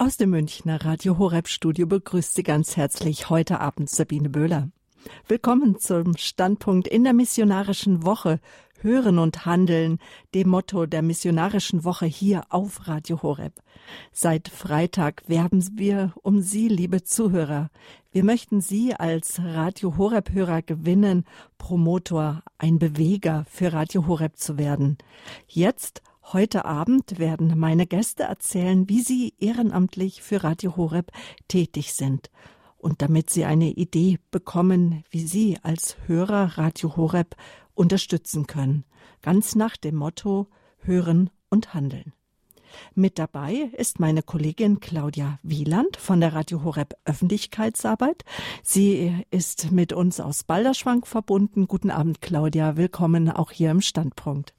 Aus dem Münchner Radio Horeb Studio begrüßt Sie ganz herzlich heute Abend Sabine Böhler. Willkommen zum Standpunkt in der missionarischen Woche Hören und Handeln, dem Motto der missionarischen Woche hier auf Radio Horeb. Seit Freitag werben wir um Sie, liebe Zuhörer. Wir möchten Sie als Radio Horeb Hörer gewinnen, Promotor, ein Beweger für Radio Horeb zu werden. Jetzt Heute Abend werden meine Gäste erzählen, wie sie ehrenamtlich für Radio Horeb tätig sind. Und damit Sie eine Idee bekommen, wie Sie als Hörer Radio Horeb unterstützen können. Ganz nach dem Motto Hören und Handeln. Mit dabei ist meine Kollegin Claudia Wieland von der Radio Horeb Öffentlichkeitsarbeit. Sie ist mit uns aus Balderschwank verbunden. Guten Abend, Claudia. Willkommen auch hier im Standpunkt.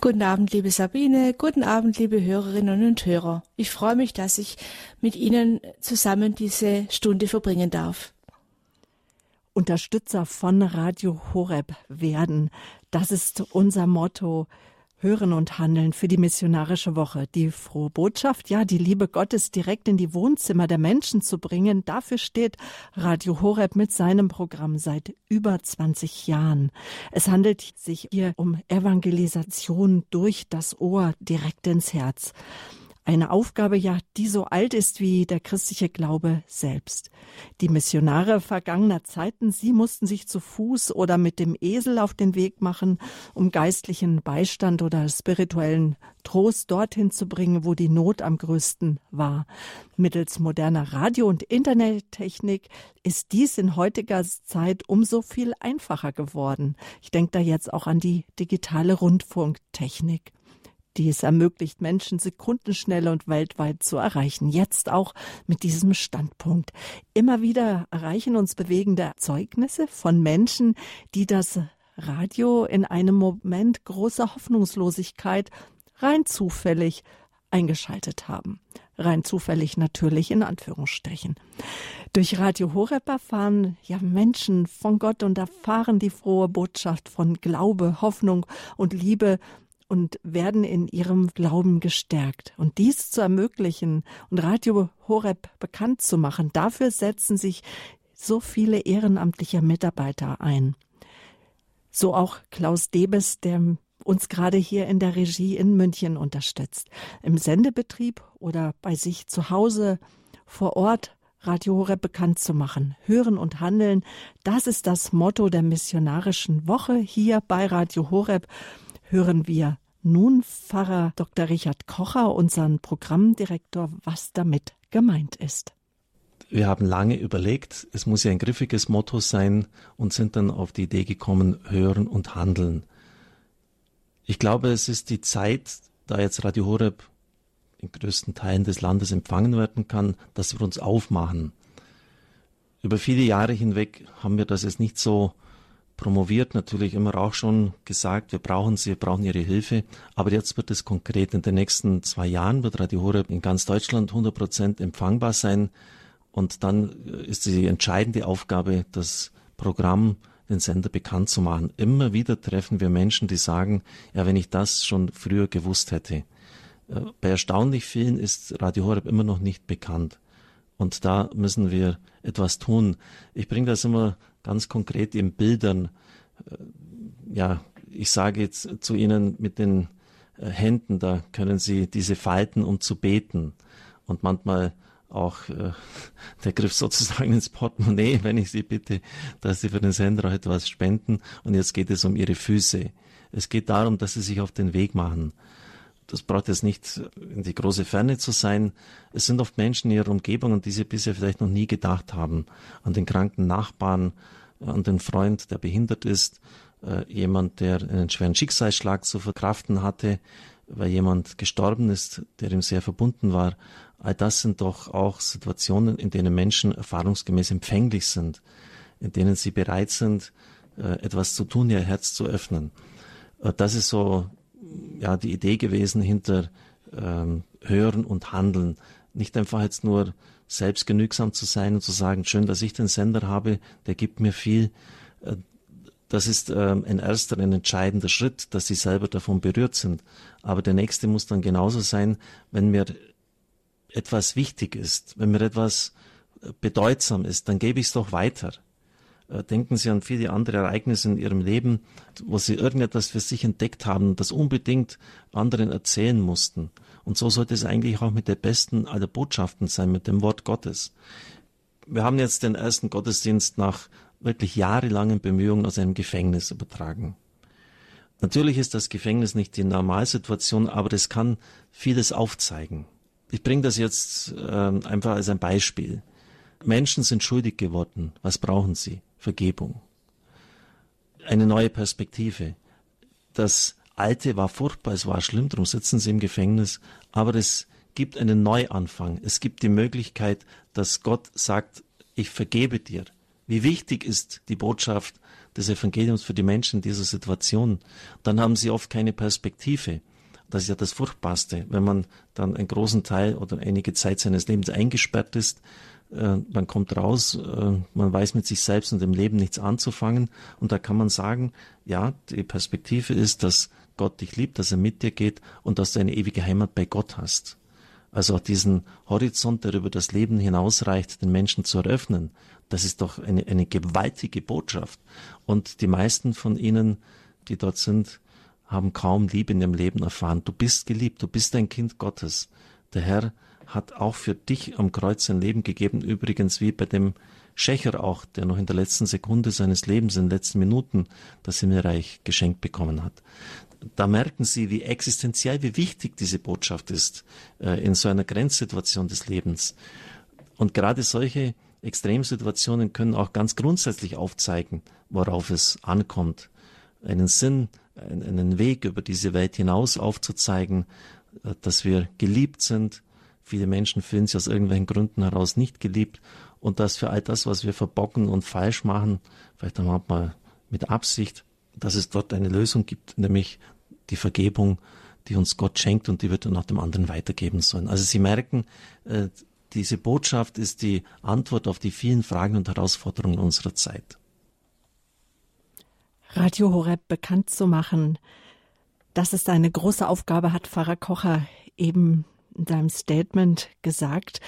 Guten Abend, liebe Sabine. Guten Abend, liebe Hörerinnen und Hörer. Ich freue mich, dass ich mit Ihnen zusammen diese Stunde verbringen darf. Unterstützer von Radio Horeb werden. Das ist unser Motto. Hören und Handeln für die missionarische Woche. Die frohe Botschaft, ja, die Liebe Gottes direkt in die Wohnzimmer der Menschen zu bringen, dafür steht Radio Horeb mit seinem Programm seit über 20 Jahren. Es handelt sich hier um Evangelisation durch das Ohr direkt ins Herz. Eine Aufgabe ja, die so alt ist wie der christliche Glaube selbst. Die Missionare vergangener Zeiten, sie mussten sich zu Fuß oder mit dem Esel auf den Weg machen, um geistlichen Beistand oder spirituellen Trost dorthin zu bringen, wo die Not am größten war. Mittels moderner Radio- und Internettechnik ist dies in heutiger Zeit umso viel einfacher geworden. Ich denke da jetzt auch an die digitale Rundfunktechnik die es ermöglicht, Menschen sekundenschnell und weltweit zu erreichen. Jetzt auch mit diesem Standpunkt. Immer wieder erreichen uns bewegende Zeugnisse von Menschen, die das Radio in einem Moment großer Hoffnungslosigkeit rein zufällig eingeschaltet haben. Rein zufällig natürlich in Anführungsstrichen. Durch Radio Horeb erfahren ja Menschen von Gott und erfahren die frohe Botschaft von Glaube, Hoffnung und Liebe und werden in ihrem Glauben gestärkt. Und dies zu ermöglichen und Radio Horeb bekannt zu machen, dafür setzen sich so viele ehrenamtliche Mitarbeiter ein. So auch Klaus Debes, der uns gerade hier in der Regie in München unterstützt. Im Sendebetrieb oder bei sich zu Hause vor Ort Radio Horeb bekannt zu machen. Hören und handeln, das ist das Motto der missionarischen Woche hier bei Radio Horeb hören wir nun Pfarrer Dr. Richard Kocher, unseren Programmdirektor, was damit gemeint ist. Wir haben lange überlegt, es muss ja ein griffiges Motto sein und sind dann auf die Idee gekommen, hören und handeln. Ich glaube, es ist die Zeit, da jetzt Radio Horeb in größten Teilen des Landes empfangen werden kann, dass wir uns aufmachen. Über viele Jahre hinweg haben wir das jetzt nicht so promoviert, natürlich immer auch schon gesagt, wir brauchen sie, wir brauchen ihre Hilfe. Aber jetzt wird es konkret. In den nächsten zwei Jahren wird Radio Horeb in ganz Deutschland 100 Prozent empfangbar sein. Und dann äh, ist die entscheidende Aufgabe, das Programm, den Sender bekannt zu machen. Immer wieder treffen wir Menschen, die sagen, ja, wenn ich das schon früher gewusst hätte. Äh, bei erstaunlich vielen ist Radio Horeb immer noch nicht bekannt. Und da müssen wir etwas tun. Ich bringe das immer ganz konkret in Bildern. Äh, ja, ich sage jetzt zu Ihnen mit den äh, Händen, da können Sie diese falten, um zu beten. Und manchmal auch äh, der Griff sozusagen ins Portemonnaie, wenn ich Sie bitte, dass Sie für den Sender etwas spenden. Und jetzt geht es um Ihre Füße. Es geht darum, dass Sie sich auf den Weg machen. Das braucht jetzt nicht in die große Ferne zu sein. Es sind oft Menschen in ihrer Umgebung, die sie bisher vielleicht noch nie gedacht haben. An den kranken Nachbarn, an den Freund, der behindert ist, äh, jemand, der einen schweren Schicksalsschlag zu verkraften hatte, weil jemand gestorben ist, der ihm sehr verbunden war. All das sind doch auch Situationen, in denen Menschen erfahrungsgemäß empfänglich sind, in denen sie bereit sind, äh, etwas zu tun, ihr Herz zu öffnen. Äh, das ist so ja die Idee gewesen hinter ähm, Hören und Handeln. Nicht einfach jetzt nur selbstgenügsam zu sein und zu sagen, schön, dass ich den Sender habe, der gibt mir viel. Äh, das ist ähm, ein erster, ein entscheidender Schritt, dass sie selber davon berührt sind. Aber der nächste muss dann genauso sein, wenn wir etwas wichtig ist, wenn mir etwas bedeutsam ist, dann gebe ich es doch weiter. Äh, denken Sie an viele andere Ereignisse in Ihrem Leben, wo Sie irgendetwas für sich entdeckt haben, das unbedingt anderen erzählen mussten. Und so sollte es eigentlich auch mit der besten aller Botschaften sein, mit dem Wort Gottes. Wir haben jetzt den ersten Gottesdienst nach wirklich jahrelangen Bemühungen aus einem Gefängnis übertragen. Natürlich ist das Gefängnis nicht die Normalsituation, aber es kann vieles aufzeigen. Ich bringe das jetzt äh, einfach als ein Beispiel. Menschen sind schuldig geworden. Was brauchen sie? Vergebung. Eine neue Perspektive. Das Alte war furchtbar, es war schlimm, darum sitzen sie im Gefängnis, aber es gibt einen Neuanfang. Es gibt die Möglichkeit, dass Gott sagt, ich vergebe dir. Wie wichtig ist die Botschaft des Evangeliums für die Menschen in dieser Situation? Dann haben sie oft keine Perspektive. Das ist ja das Furchtbarste, wenn man dann einen großen Teil oder einige Zeit seines Lebens eingesperrt ist man kommt raus, äh, man weiß mit sich selbst und dem Leben nichts anzufangen. Und da kann man sagen, ja, die Perspektive ist, dass Gott dich liebt, dass er mit dir geht und dass du eine ewige Heimat bei Gott hast. Also auch diesen Horizont, der über das Leben hinausreicht, den Menschen zu eröffnen, das ist doch eine, eine gewaltige Botschaft. Und die meisten von ihnen, die dort sind, haben kaum Liebe in ihrem Leben erfahren. Du bist geliebt, du bist ein Kind Gottes. Der Herr hat auch für dich am Kreuz sein Leben gegeben, übrigens wie bei dem Schächer auch, der noch in der letzten Sekunde seines Lebens, in den letzten Minuten das Himmelreich geschenkt bekommen hat. Da merken Sie, wie existenziell, wie wichtig diese Botschaft ist äh, in so einer Grenzsituation des Lebens. Und gerade solche Extremsituationen können auch ganz grundsätzlich aufzeigen, worauf es ankommt. Einen Sinn, einen Weg über diese Welt hinaus aufzuzeigen, äh, dass wir geliebt sind, Viele Menschen fühlen sich aus irgendwelchen Gründen heraus nicht geliebt und dass für all das, was wir verbocken und falsch machen, vielleicht auch mal mit Absicht, dass es dort eine Lösung gibt, nämlich die Vergebung, die uns Gott schenkt und die wir dann auch dem anderen weitergeben sollen. Also Sie merken, äh, diese Botschaft ist die Antwort auf die vielen Fragen und Herausforderungen unserer Zeit. Radio Horeb bekannt zu machen, dass es eine große Aufgabe hat, Pfarrer Kocher eben in deinem Statement gesagt.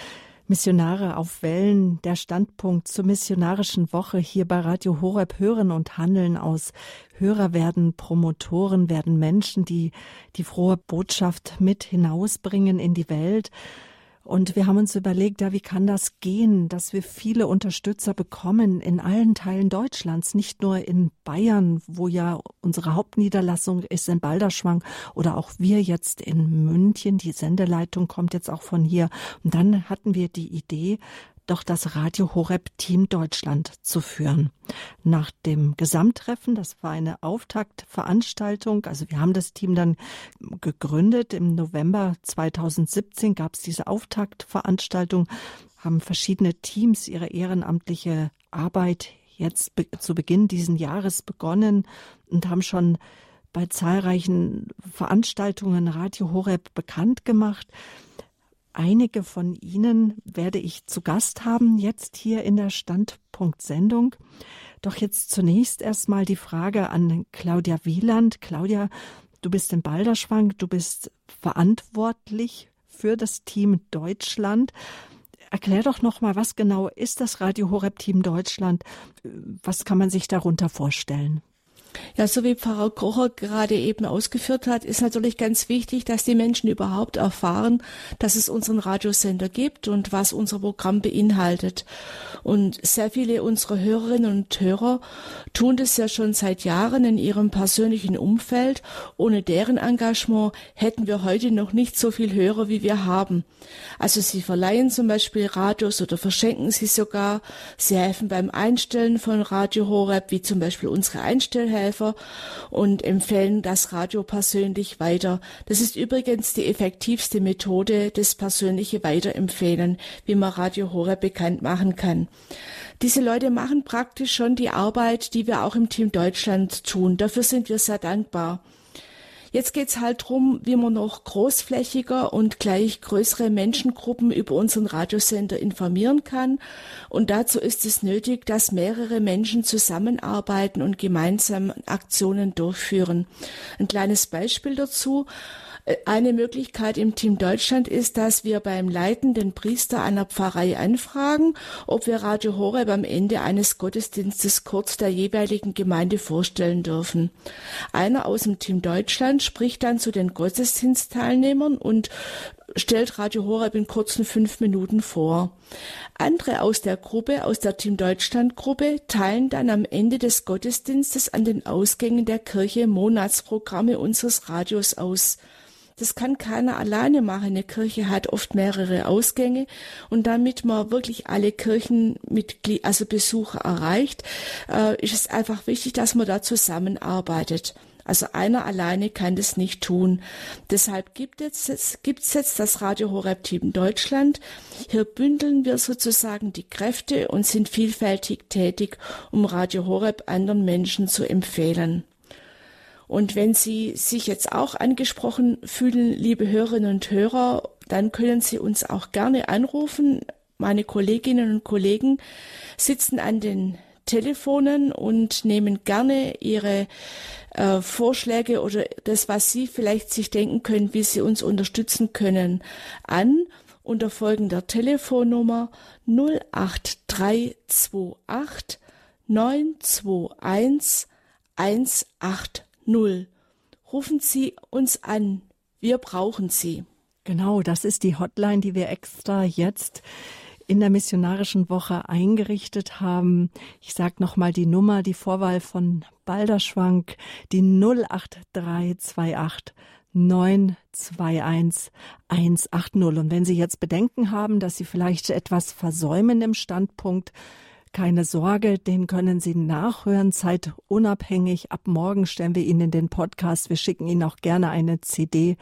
Missionare auf Wellen, der Standpunkt zur missionarischen Woche hier bei Radio Horeb hören und handeln aus. Hörer werden Promotoren, werden Menschen, die die frohe Botschaft mit hinausbringen in die Welt. Und wir haben uns überlegt, ja, wie kann das gehen, dass wir viele Unterstützer bekommen in allen Teilen Deutschlands, nicht nur in Bayern, wo ja unsere Hauptniederlassung ist in Balderschwang oder auch wir jetzt in München. Die Sendeleitung kommt jetzt auch von hier. Und dann hatten wir die Idee, doch das Radio Horeb Team Deutschland zu führen. Nach dem Gesamttreffen, das war eine Auftaktveranstaltung, also wir haben das Team dann gegründet. Im November 2017 gab es diese Auftaktveranstaltung, haben verschiedene Teams ihre ehrenamtliche Arbeit jetzt zu Beginn diesen Jahres begonnen und haben schon bei zahlreichen Veranstaltungen Radio Horeb bekannt gemacht. Einige von Ihnen werde ich zu Gast haben, jetzt hier in der Standpunkt-Sendung. Doch jetzt zunächst erstmal die Frage an Claudia Wieland. Claudia, du bist in Balderschwang, du bist verantwortlich für das Team Deutschland. Erklär doch nochmal, was genau ist das Radio Horeb Team Deutschland? Was kann man sich darunter vorstellen? Ja, so wie Pfarrer Kocher gerade eben ausgeführt hat, ist natürlich ganz wichtig, dass die Menschen überhaupt erfahren, dass es unseren Radiosender gibt und was unser Programm beinhaltet. Und sehr viele unserer Hörerinnen und Hörer tun das ja schon seit Jahren in ihrem persönlichen Umfeld. Ohne deren Engagement hätten wir heute noch nicht so viel Hörer, wie wir haben. Also sie verleihen zum Beispiel Radios oder verschenken sie sogar. Sie helfen beim Einstellen von Radio Horeb, wie zum Beispiel unsere Einstellhelfer Helfer und empfehlen das Radio persönlich weiter. Das ist übrigens die effektivste Methode, das persönliche Weiterempfehlen, wie man Radio Horeb bekannt machen kann. Diese Leute machen praktisch schon die Arbeit, die wir auch im Team Deutschland tun. Dafür sind wir sehr dankbar. Jetzt geht's halt drum, wie man noch großflächiger und gleich größere Menschengruppen über unseren Radiosender informieren kann. Und dazu ist es nötig, dass mehrere Menschen zusammenarbeiten und gemeinsam Aktionen durchführen. Ein kleines Beispiel dazu. Äh, eine Möglichkeit im Team Deutschland ist, dass wir beim leitenden Priester einer Pfarrei anfragen, ob wir Radio Horeb am Ende eines Gottesdienstes kurz der jeweiligen Gemeinde vorstellen dürfen. Einer aus dem Team Deutschland spricht dann zu den Gottesdienstteilnehmern und stellt Radio Horeb in kurzen fünf Minuten vor. Andere aus der Gruppe, aus der Team Deutschland Gruppe, teilen dann am Ende des Gottesdienstes an den Ausgängen der Kirche Monatsprogramme unseres Radios aus. Das kann keiner alleine machen. Eine Kirche hat oft mehrere Ausgänge und damit man wirklich alle Kirchenmitglieder, also Besucher erreicht, äh, ist es einfach wichtig, dass man da zusammenarbeitet. Also einer alleine kann das nicht tun. Deshalb gibt es jetzt, gibt's jetzt das Radio Horeb Team Deutschland. Hier bündeln wir sozusagen die Kräfte und sind vielfältig tätig, um Radio Horeb anderen Menschen zu empfehlen. Und wenn Sie sich jetzt auch angesprochen fühlen, liebe Hörerinnen und Hörer, dann können Sie uns auch gerne anrufen. Meine Kolleginnen und Kollegen sitzen an den Telefonen und nehmen gerne Ihre äh, Vorschläge oder das, was Sie vielleicht sich denken können, wie Sie uns unterstützen können, an unter folgender Telefonnummer 08328 921 180. Rufen Sie uns an. Wir brauchen Sie. Genau, das ist die Hotline, die wir extra jetzt in der missionarischen Woche eingerichtet haben. Ich sage nochmal die Nummer, die Vorwahl von Balderschwank, die 08328 921 180. Und wenn Sie jetzt Bedenken haben, dass Sie vielleicht etwas versäumen im Standpunkt, keine Sorge, den können Sie nachhören, zeitunabhängig. Ab morgen stellen wir Ihnen den Podcast. Wir schicken Ihnen auch gerne eine CD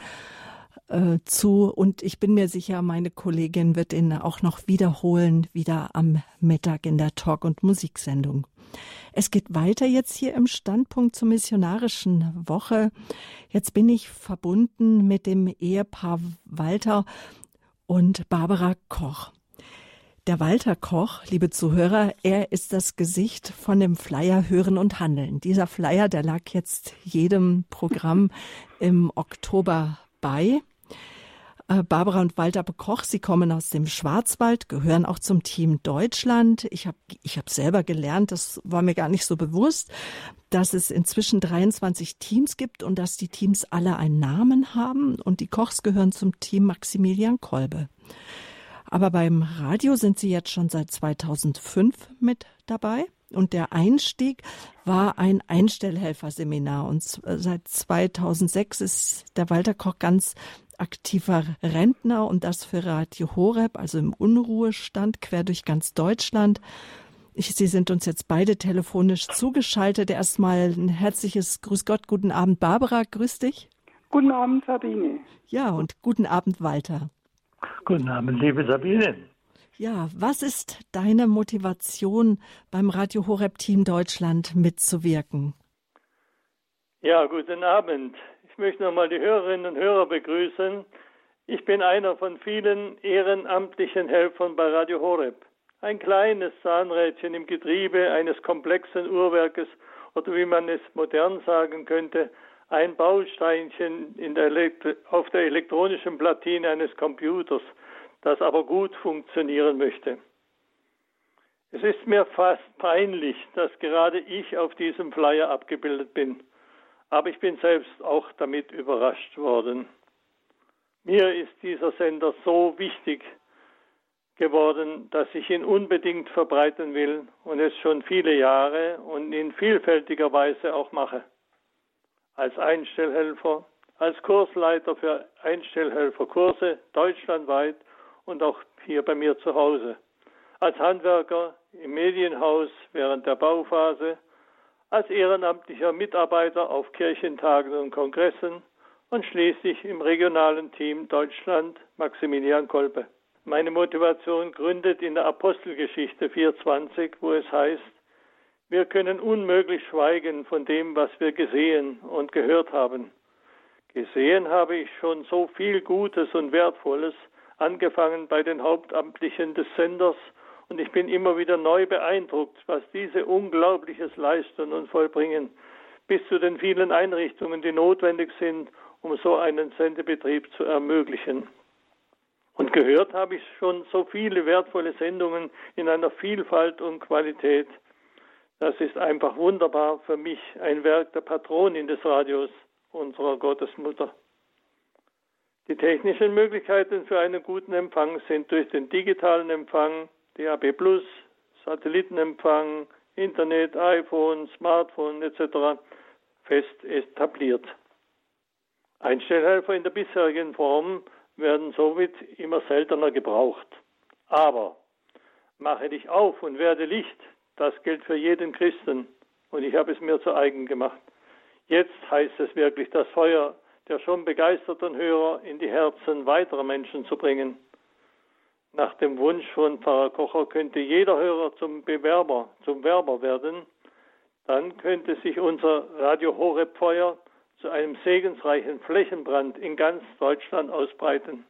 äh, zu und ich bin mir sicher, meine Kollegin wird ihn auch noch wiederholen, wieder am Mittag in der Talk- und Musiksendung. Es geht weiter jetzt hier im Standpunkt zur missionarischen Woche. Jetzt bin ich verbunden mit dem Ehepaar Walter und Barbara Koch. Der Walter Koch, liebe Zuhörer, er ist das Gesicht von dem Flyer Hören und Handeln. Dieser Flyer, der lag jetzt jedem Programm im Oktober bei. Äh, Barbara und Walter Bekoch, sie kommen aus dem Schwarzwald, gehören auch zum Team Deutschland. Ich habe ich hab selber gelernt, das war mir gar nicht so bewusst, dass es inzwischen 23 Teams gibt und dass die Teams alle einen Namen haben. Und die Kochs gehören zum Team Maximilian Kolbe. Aber beim Radio sind sie jetzt schon seit 2005 mit dabei. Und der Einstieg war ein Einstellhelferseminar. Und seit 2006 ist der Walter Koch ganz aktiver Rentner und das für Radio Horeb, also im Unruhestand quer durch ganz Deutschland. Ich, Sie sind uns jetzt beide telefonisch zugeschaltet. Erstmal ein herzliches Grüß Gott, guten Abend, Barbara, grüß dich. Guten Abend, Sabine. Ja, und guten Abend, Walter. Guten Abend, liebe Sabine. Ja, was ist deine Motivation beim Radio Horeb Team Deutschland mitzuwirken? Ja, guten Abend. Ich möchte nochmal die Hörerinnen und Hörer begrüßen. Ich bin einer von vielen ehrenamtlichen Helfern bei Radio Horeb. Ein kleines Zahnrädchen im Getriebe eines komplexen Uhrwerkes oder wie man es modern sagen könnte, ein Bausteinchen der auf der elektronischen Platine eines Computers, das aber gut funktionieren möchte. Es ist mir fast peinlich, dass gerade ich auf diesem Flyer abgebildet bin aber ich bin selbst auch damit überrascht worden. Mir ist dieser Sender so wichtig geworden, dass ich ihn unbedingt verbreiten will und es schon viele Jahre und in vielfältiger Weise auch mache. Als Einstellhelfer, als Kursleiter für Einstellhelferkurse deutschlandweit und auch hier bei mir zu Hause, als Handwerker im Medienhaus während der Bauphase, als ehrenamtlicher Mitarbeiter auf Kirchentagen und Kongressen und schließlich im regionalen Team Deutschland Maximilian Kolbe. Meine Motivation gründet in der Apostelgeschichte 4.20, wo es heißt, wir können unmöglich schweigen von dem, was wir gesehen und gehört haben. Gesehen habe ich schon so viel Gutes und Wertvolles, angefangen bei den Hauptamtlichen des Senders und ich bin immer wieder neu beeindruckt, was diese Unglaubliches leisten und vollbringen, bis zu den vielen Einrichtungen, die notwendig sind, um so einen Sendebetrieb zu ermöglichen. Und gehört habe ich schon so viele wertvolle Sendungen in einer Vielfalt und Qualität. Das ist einfach wunderbar für mich, ein Werk der Patronin des Radios, unserer Gottesmutter. Die technischen Möglichkeiten für einen guten Empfang sind durch den digitalen Empfang, DAB+, Satellitenempfang, Internet, iPhone, Smartphone etc. fest etabliert. Einstellhelfer in der bisherigen Form werden somit immer seltener gebraucht. Aber mache dich auf und werde Licht, das gilt für jeden Christen und ich habe es mir zu eigen gemacht. Jetzt heißt es wirklich, das Feuer der schon begeisterten Hörer in die Herzen weiterer Menschen zu bringen. Nach dem Wunsch von Pfarrer Kocher könnte jeder Hörer zum Bewerber, zum Werber werden. Dann könnte sich unser Radio Horeb Feuer zu einem segensreichen Flächenbrand in ganz Deutschland ausbreiten.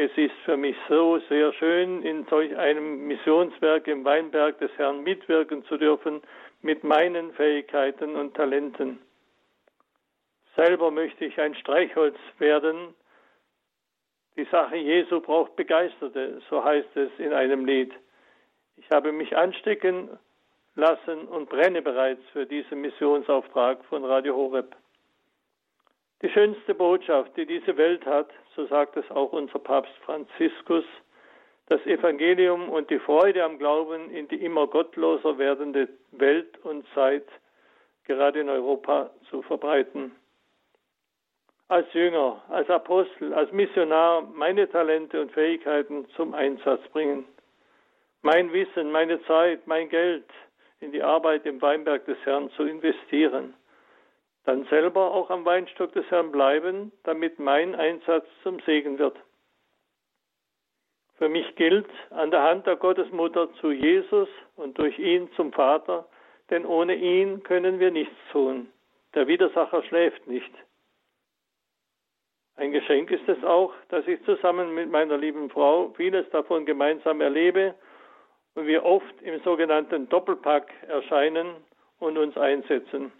Es ist für mich so sehr schön, in solch einem Missionswerk im Weinberg des Herrn mitwirken zu dürfen mit meinen Fähigkeiten und Talenten. Selber möchte ich ein Streichholz werden. Die Sache Jesu braucht Begeisterte, so heißt es in einem Lied. Ich habe mich anstecken lassen und brenne bereits für diesen Missionsauftrag von Radio Horeb. Die schönste Botschaft, die diese Welt hat, so sagt es auch unser Papst Franziskus, das Evangelium und die Freude am Glauben in die immer gottloser werdende Welt und Zeit, gerade in Europa, zu verbreiten. Als Jünger, als Apostel, als Missionar meine Talente und Fähigkeiten zum Einsatz bringen. Mein Wissen, meine Zeit, mein Geld, in die Arbeit im Weinberg des Herrn zu investieren. Dann selber auch am Weinstock des Herrn bleiben, damit mein Einsatz zum Segen wird. Für mich gilt, an der Hand der Gottesmutter zu Jesus und durch ihn zum Vater, denn ohne ihn können wir nichts tun. Der Widersacher schläft nicht. Ein Geschenk ist es auch, dass ich zusammen mit meiner lieben Frau vieles davon gemeinsam erlebe und wir oft im sogenannten Doppelpack erscheinen und uns einsetzen.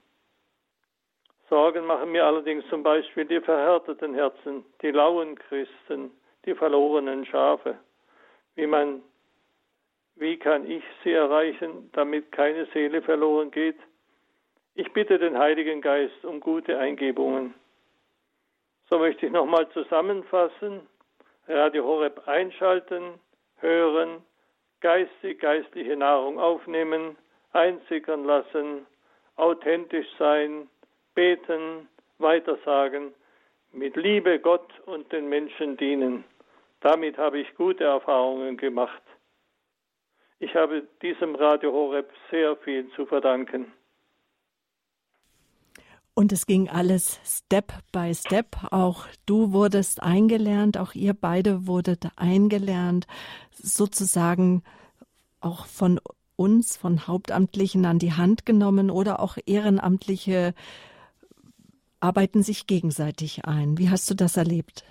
Sorgen machen mir allerdings zum Beispiel die verhärteten Herzen, die lauen Christen, die verlorenen Schafe. Wie man, wie kann ich sie erreichen, damit keine Seele verloren geht? Ich bitte den Heiligen Geist um gute Eingebungen. So möchte ich nochmal zusammenfassen. Radio Horeb einschalten, hören, geistig, geistliche Nahrung aufnehmen, einsickern lassen, authentisch sein, beten, weitersagen, mit Liebe Gott und den Menschen dienen. Damit habe ich gute Erfahrungen gemacht. Ich habe diesem Radio Horeb sehr viel zu verdanken. Und es ging alles Step by Step. Auch du wurdest eingelernt, auch ihr beide wurdet eingelernt, sozusagen auch von uns, von Hauptamtlichen an die Hand genommen oder auch Ehrenamtliche arbeiten sich gegenseitig ein. Wie hast du das erlebt?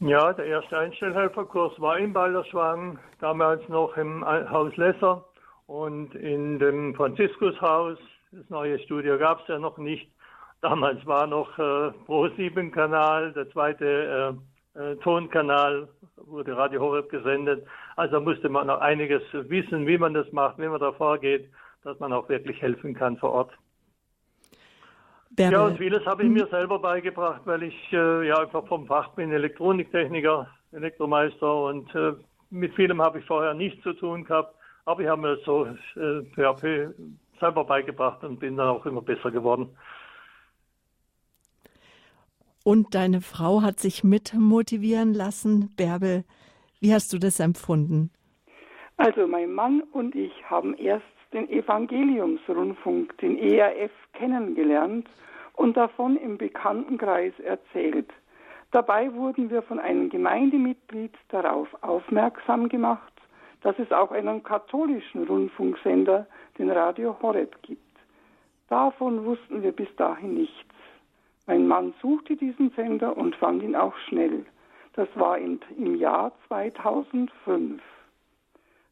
Ja, der erste Einstellhelferkurs war in Balderschwang, damals noch im Haus Lesser und in dem Franziskushaus. Das neue Studio gab es ja noch nicht. Damals war noch äh, Pro-7-Kanal, der zweite äh, äh, Tonkanal, wurde Radio Horeb gesendet. Also musste man noch einiges wissen, wie man das macht, wie man da vorgeht, dass man auch wirklich helfen kann vor Ort. Bärbel. Ja, und vieles habe ich mir selber beigebracht, weil ich äh, ja einfach vom Fach bin, Elektroniktechniker, Elektromeister und äh, mit vielem habe ich vorher nichts zu tun gehabt. Aber ich habe mir so äh, PHP selber beigebracht und bin dann auch immer besser geworden. Und deine Frau hat sich mit motivieren lassen. Bärbel, wie hast du das empfunden? Also mein Mann und ich haben erst den Evangeliumsrundfunk, den ERF, kennengelernt und davon im Bekanntenkreis erzählt. Dabei wurden wir von einem Gemeindemitglied darauf aufmerksam gemacht, dass es auch einen katholischen Rundfunksender, den Radio Horeb, gibt. Davon wussten wir bis dahin nichts. Mein Mann suchte diesen Sender und fand ihn auch schnell. Das war im Jahr 2005.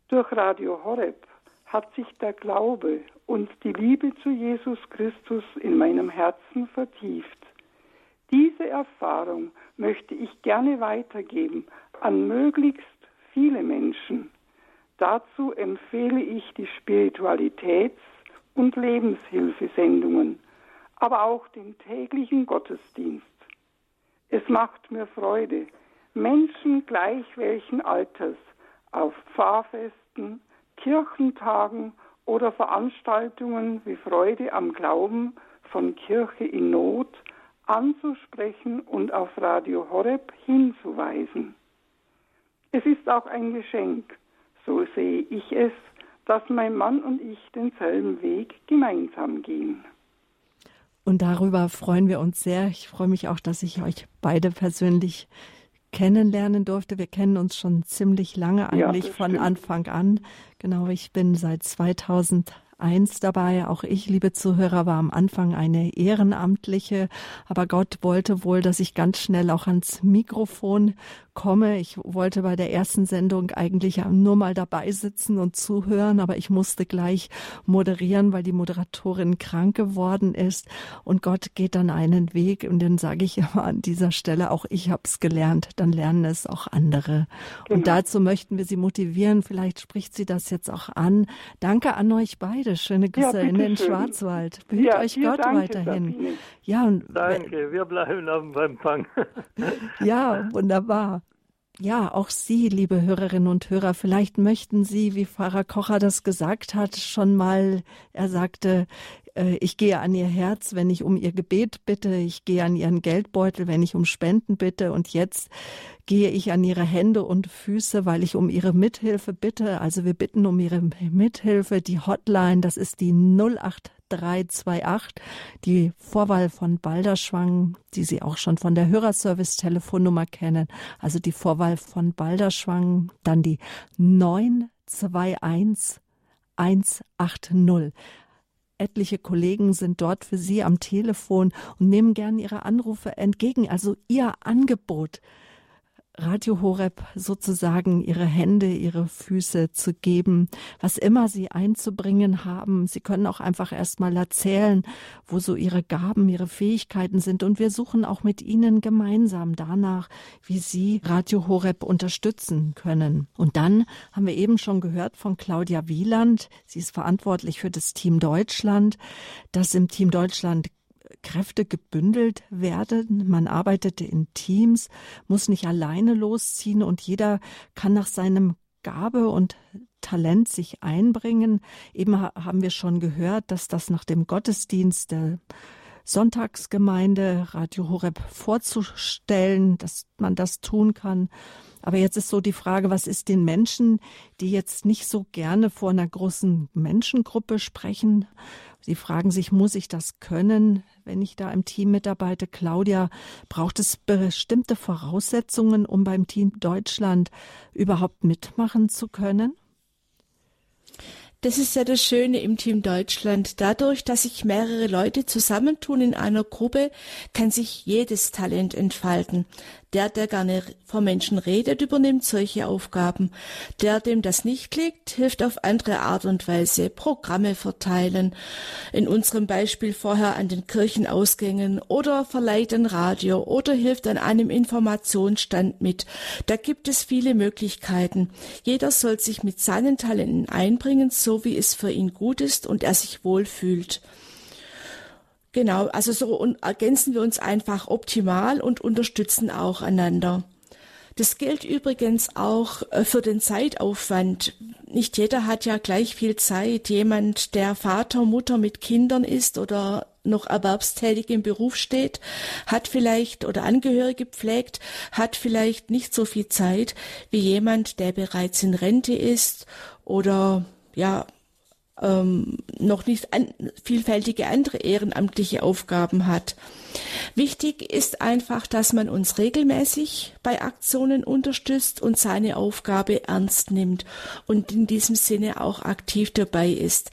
Durch Radio Horeb hat sich der Glaube und die Liebe zu Jesus Christus in meinem Herzen vertieft. Diese Erfahrung möchte ich gerne weitergeben an möglichst viele Menschen. Dazu empfehle ich die Spiritualitäts- und Lebenshilfesendungen, aber auch den täglichen Gottesdienst. Es macht mir Freude, Menschen gleich welchen Alters auf Pfarrfesten, Kirchentagen oder Veranstaltungen wie Freude am Glauben von Kirche in Not anzusprechen und auf Radio Horeb hinzuweisen. Es ist auch ein Geschenk, so sehe ich es, dass mein Mann und ich denselben Weg gemeinsam gehen. Und darüber freuen wir uns sehr. Ich freue mich auch, dass ich euch beide persönlich kennenlernen durfte. Wir kennen uns schon ziemlich lange, eigentlich ja, von Anfang an. Genau, ich bin seit 2000 eins dabei. Auch ich, liebe Zuhörer, war am Anfang eine Ehrenamtliche, aber Gott wollte wohl, dass ich ganz schnell auch ans Mikrofon komme. Ich wollte bei der ersten Sendung eigentlich nur mal dabei sitzen und zuhören, aber ich musste gleich moderieren, weil die Moderatorin krank geworden ist. Und Gott geht dann einen Weg und dann sage ich immer an dieser Stelle, auch ich habe es gelernt, dann lernen es auch andere. Genau. Und dazu möchten wir Sie motivieren. Vielleicht spricht sie das jetzt auch an. Danke an euch beide. Schöne Grüße ja, in den schön. Schwarzwald. Behüt ja, euch Gott danke, weiterhin. Ja, und danke, wir bleiben auf dem Empfang. ja, wunderbar. Ja, auch Sie, liebe Hörerinnen und Hörer, vielleicht möchten Sie, wie Pfarrer Kocher das gesagt hat, schon mal, er sagte, äh, ich gehe an Ihr Herz, wenn ich um Ihr Gebet bitte, ich gehe an Ihren Geldbeutel, wenn ich um Spenden bitte und jetzt gehe ich an Ihre Hände und Füße, weil ich um Ihre Mithilfe bitte. Also wir bitten um Ihre Mithilfe. Die Hotline, das ist die 08 328, die Vorwahl von Balderschwang, die Sie auch schon von der Hörerservice-Telefonnummer kennen, also die Vorwahl von Balderschwang, dann die 921 180. Etliche Kollegen sind dort für Sie am Telefon und nehmen gern Ihre Anrufe entgegen, also Ihr Angebot Radio Horeb sozusagen ihre Hände, ihre Füße zu geben, was immer sie einzubringen haben. Sie können auch einfach erst mal erzählen, wo so ihre Gaben, ihre Fähigkeiten sind. Und wir suchen auch mit ihnen gemeinsam danach, wie sie Radio Horeb unterstützen können. Und dann haben wir eben schon gehört von Claudia Wieland. Sie ist verantwortlich für das Team Deutschland, das im Team Deutschland Kräfte gebündelt werden. Man arbeitet in Teams, muss nicht alleine losziehen und jeder kann nach seinem Gabe und Talent sich einbringen. Eben haben wir schon gehört, dass das nach dem Gottesdienst der Sonntagsgemeinde Radio Horeb vorzustellen, dass man das tun kann. Aber jetzt ist so die Frage, was ist den Menschen, die jetzt nicht so gerne vor einer großen Menschengruppe sprechen? Sie fragen sich, muss ich das können, wenn ich da im Team mitarbeite? Claudia, braucht es bestimmte Voraussetzungen, um beim Team Deutschland überhaupt mitmachen zu können? Das ist ja das Schöne im Team Deutschland. Dadurch, dass sich mehrere Leute zusammentun in einer Gruppe, kann sich jedes Talent entfalten. Der, der gerne vor Menschen redet, übernimmt solche Aufgaben. Der, dem das nicht liegt, hilft auf andere Art und Weise. Programme verteilen. In unserem Beispiel vorher an den Kirchenausgängen oder verleiht ein Radio oder hilft an einem Informationsstand mit. Da gibt es viele Möglichkeiten. Jeder soll sich mit seinen Talenten einbringen, so wie es für ihn gut ist und er sich wohlfühlt. Genau, also so ergänzen wir uns einfach optimal und unterstützen auch einander. Das gilt übrigens auch äh, für den Zeitaufwand. Nicht jeder hat ja gleich viel Zeit. Jemand, der Vater, Mutter mit Kindern ist oder noch erwerbstätig im Beruf steht, hat vielleicht oder Angehörige pflegt, hat vielleicht nicht so viel Zeit wie jemand, der bereits in Rente ist oder ja ähm, noch nicht an, vielfältige andere ehrenamtliche Aufgaben hat. Wichtig ist einfach, dass man uns regelmäßig bei Aktionen unterstützt und seine Aufgabe ernst nimmt und in diesem Sinne auch aktiv dabei ist.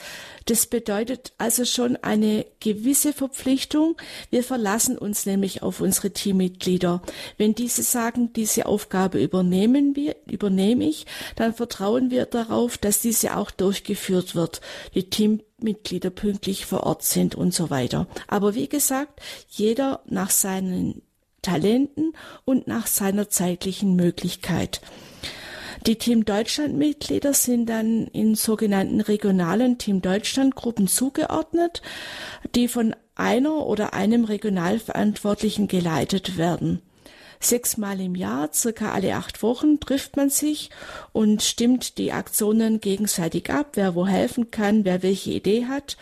Das bedeutet also schon eine gewisse Verpflichtung. Wir verlassen uns nämlich auf unsere Teammitglieder. Wenn diese sagen, diese Aufgabe übernehmen wir, übernehme ich, dann vertrauen wir darauf, dass diese auch durchgeführt wird. Die Teammitglieder pünktlich vor Ort sind und so weiter. Aber wie gesagt, jeder nach seinen Talenten und nach seiner zeitlichen Möglichkeit. Die Team Deutschland-Mitglieder sind dann in sogenannten regionalen Team Deutschland-Gruppen zugeordnet, die von einer oder einem Regionalverantwortlichen geleitet werden. Sechsmal im Jahr, circa alle acht Wochen, trifft man sich und stimmt die Aktionen gegenseitig ab, wer wo helfen kann, wer welche Idee hat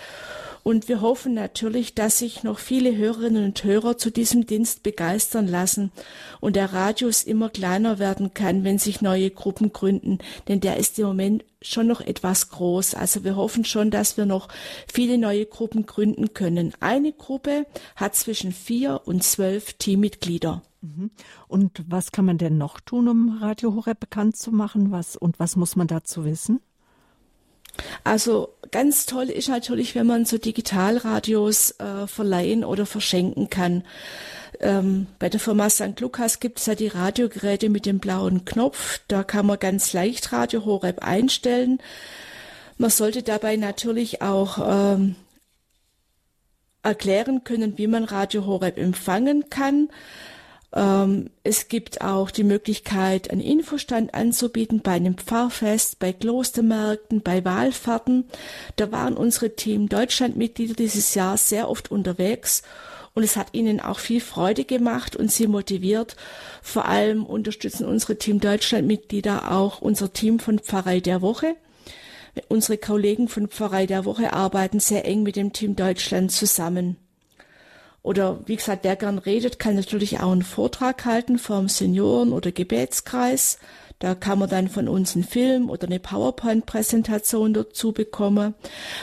und wir hoffen natürlich, dass sich noch viele Hörerinnen und Hörer zu diesem Dienst begeistern lassen und der Radius immer kleiner werden kann, wenn sich neue Gruppen gründen, denn der ist im Moment schon noch etwas groß. Also wir hoffen schon, dass wir noch viele neue Gruppen gründen können. Eine Gruppe hat zwischen vier und zwölf Teammitglieder. Mhm. Und was kann man denn noch tun, um Radio Horeb bekannt zu machen? Was, und was muss man dazu wissen? Also ganz toll ist natürlich, wenn man so Digitalradios äh, verleihen oder verschenken kann. Ähm, bei der Firma St. Lukas gibt es ja die Radiogeräte mit dem blauen Knopf. Da kann man ganz leicht Radio Horeb einstellen. Man sollte dabei natürlich auch ähm, erklären können, wie man Radio Horeb empfangen kann. Ähm, es gibt auch die Möglichkeit, einen Infostand anzubieten bei einem Pfarrfest, bei Klostermärkten, bei Wahlfahrten. Da waren unsere Team Deutschland-Mitglieder dieses Jahr sehr oft unterwegs und es hat ihnen auch viel Freude gemacht und sie motiviert. Vor allem unterstützen unsere Team Deutschland-Mitglieder auch unser Team von Pfarrei der Woche. Unsere Kollegen von Pfarrei der Woche arbeiten sehr eng mit dem Team Deutschland zusammen. Oder wie gesagt, wer gern redet, kann natürlich auch einen Vortrag halten vom Senioren- oder Gebetskreis. Da kann man dann von uns einen Film oder eine PowerPoint-Präsentation dazu bekommen.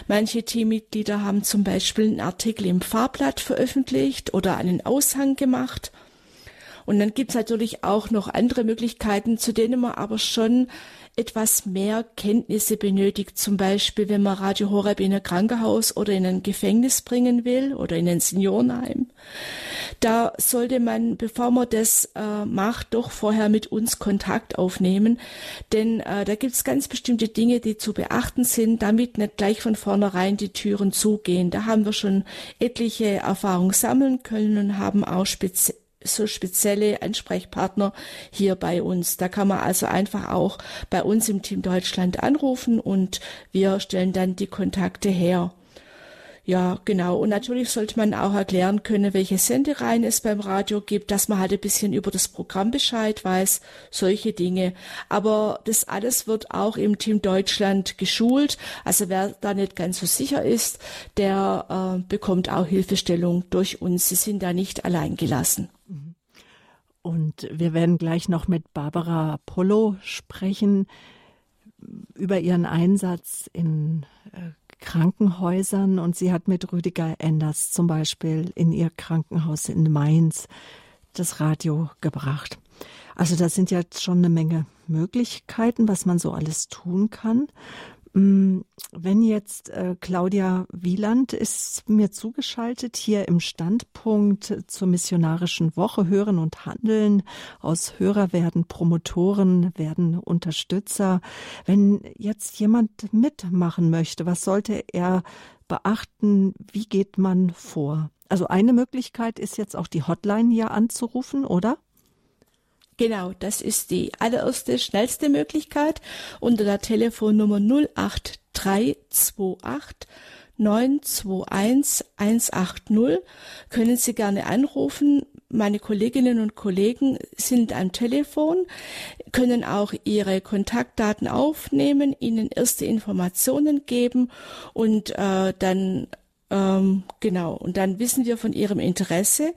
Manche Teammitglieder haben zum Beispiel einen Artikel im Fahrblatt veröffentlicht oder einen Aushang gemacht. Und dann gibt's natürlich auch noch andere Möglichkeiten, zu denen man aber schon etwas mehr Kenntnisse benötigt, zum Beispiel wenn man Radio Horeb in ein Krankenhaus oder in ein Gefängnis bringen will oder in ein Seniorenheim. Da sollte man, bevor man das äh, macht, doch vorher mit uns Kontakt aufnehmen, denn äh, da gibt es ganz bestimmte Dinge, die zu beachten sind, damit nicht gleich von vornherein die Türen zugehen. Da haben wir schon etliche Erfahrungen sammeln können und haben auch speziell so spezielle Ansprechpartner hier bei uns. Da kann man also einfach auch bei uns im Team Deutschland anrufen und wir stellen dann die Kontakte her. Ja, genau. Und natürlich sollte man auch erklären können, welche Sendereihen es beim Radio gibt, dass man halt ein bisschen über das Programm Bescheid weiß, solche Dinge. Aber das alles wird auch im Team Deutschland geschult. Also wer da nicht ganz so sicher ist, der äh, bekommt auch Hilfestellung durch uns. Sie sind da nicht allein gelassen. Und wir werden gleich noch mit Barbara Polo sprechen über ihren Einsatz in äh, Krankenhäusern. Und sie hat mit Rüdiger Enders zum Beispiel in ihr Krankenhaus in Mainz das Radio gebracht. Also da sind jetzt schon eine Menge Möglichkeiten, was man so alles tun kann. Mm, wenn jetzt äh, Claudia Wieland ist mir zugeschaltet hier im Standpunkt zur missionarischen Woche Hören und Handeln. Aus Hörer werden Promotoren, werden Unterstützer. Wenn jetzt jemand mitmachen möchte, was sollte er beachten? Wie geht man vor? Also eine Möglichkeit ist jetzt auch die Hotline hier anzurufen, oder? Genau, das ist die allererste, schnellste Möglichkeit unter der Telefonnummer 08328 921 180 können Sie gerne anrufen. Meine Kolleginnen und Kollegen sind am Telefon, können auch Ihre Kontaktdaten aufnehmen, Ihnen erste Informationen geben und äh, dann ähm, genau und dann wissen wir von Ihrem Interesse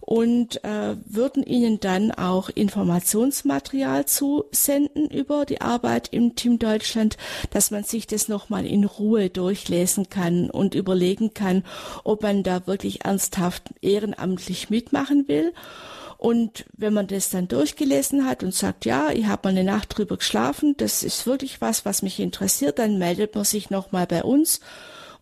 und äh, würden Ihnen dann auch Informationsmaterial zusenden über die Arbeit im Team Deutschland, dass man sich das nochmal in Ruhe durchlesen kann und überlegen kann, ob man da wirklich ernsthaft ehrenamtlich mitmachen will. Und wenn man das dann durchgelesen hat und sagt, ja, ich habe mal eine Nacht drüber geschlafen, das ist wirklich was, was mich interessiert, dann meldet man sich nochmal bei uns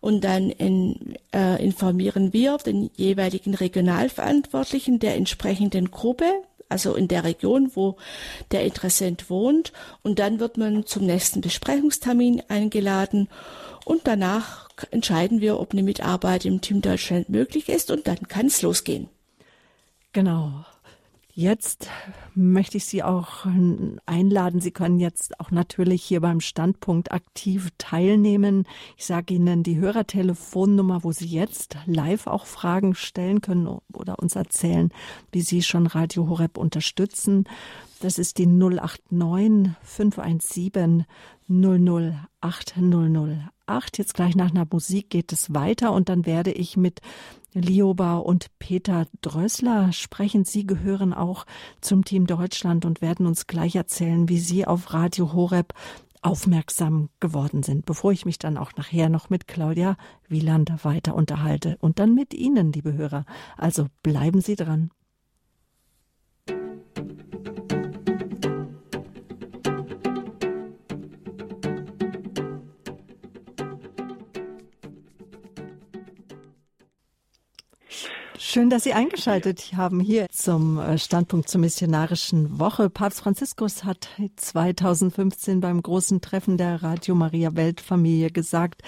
und dann in, äh, informieren wir den jeweiligen Regionalverantwortlichen der entsprechenden Gruppe, also in der Region, wo der Interessent wohnt. Und dann wird man zum nächsten Besprechungstermin eingeladen und danach entscheiden wir, ob eine Mitarbeit im Team Deutschland möglich ist und dann kann es losgehen. Genau. Jetzt möchte ich Sie auch einladen. Sie können jetzt auch natürlich hier beim Standpunkt aktiv teilnehmen. Ich sage Ihnen die Hörertelefonnummer, wo Sie jetzt live auch Fragen stellen können oder uns erzählen, wie Sie schon Radio Horeb unterstützen. Das ist die 089 517 008 008. Jetzt gleich nach einer Musik geht es weiter und dann werde ich mit Lioba und Peter Drössler sprechen. Sie gehören auch zum Team Deutschland und werden uns gleich erzählen, wie Sie auf Radio Horeb aufmerksam geworden sind, bevor ich mich dann auch nachher noch mit Claudia Wieland weiter unterhalte und dann mit Ihnen, liebe Hörer. Also bleiben Sie dran. Schön, dass Sie eingeschaltet haben hier zum äh, Standpunkt zur missionarischen Woche. Papst Franziskus hat 2015 beim großen Treffen der Radio Maria Weltfamilie gesagt,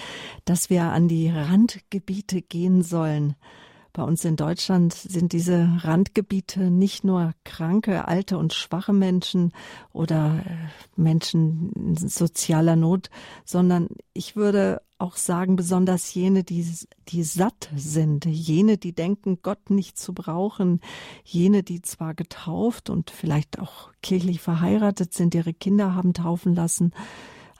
dass wir an die Randgebiete gehen sollen. Bei uns in Deutschland sind diese Randgebiete nicht nur kranke, alte und schwache Menschen oder äh, Menschen in sozialer Not, sondern ich würde auch sagen, besonders jene, die, die satt sind, jene, die denken, Gott nicht zu brauchen, jene, die zwar getauft und vielleicht auch kirchlich verheiratet sind, ihre Kinder haben taufen lassen,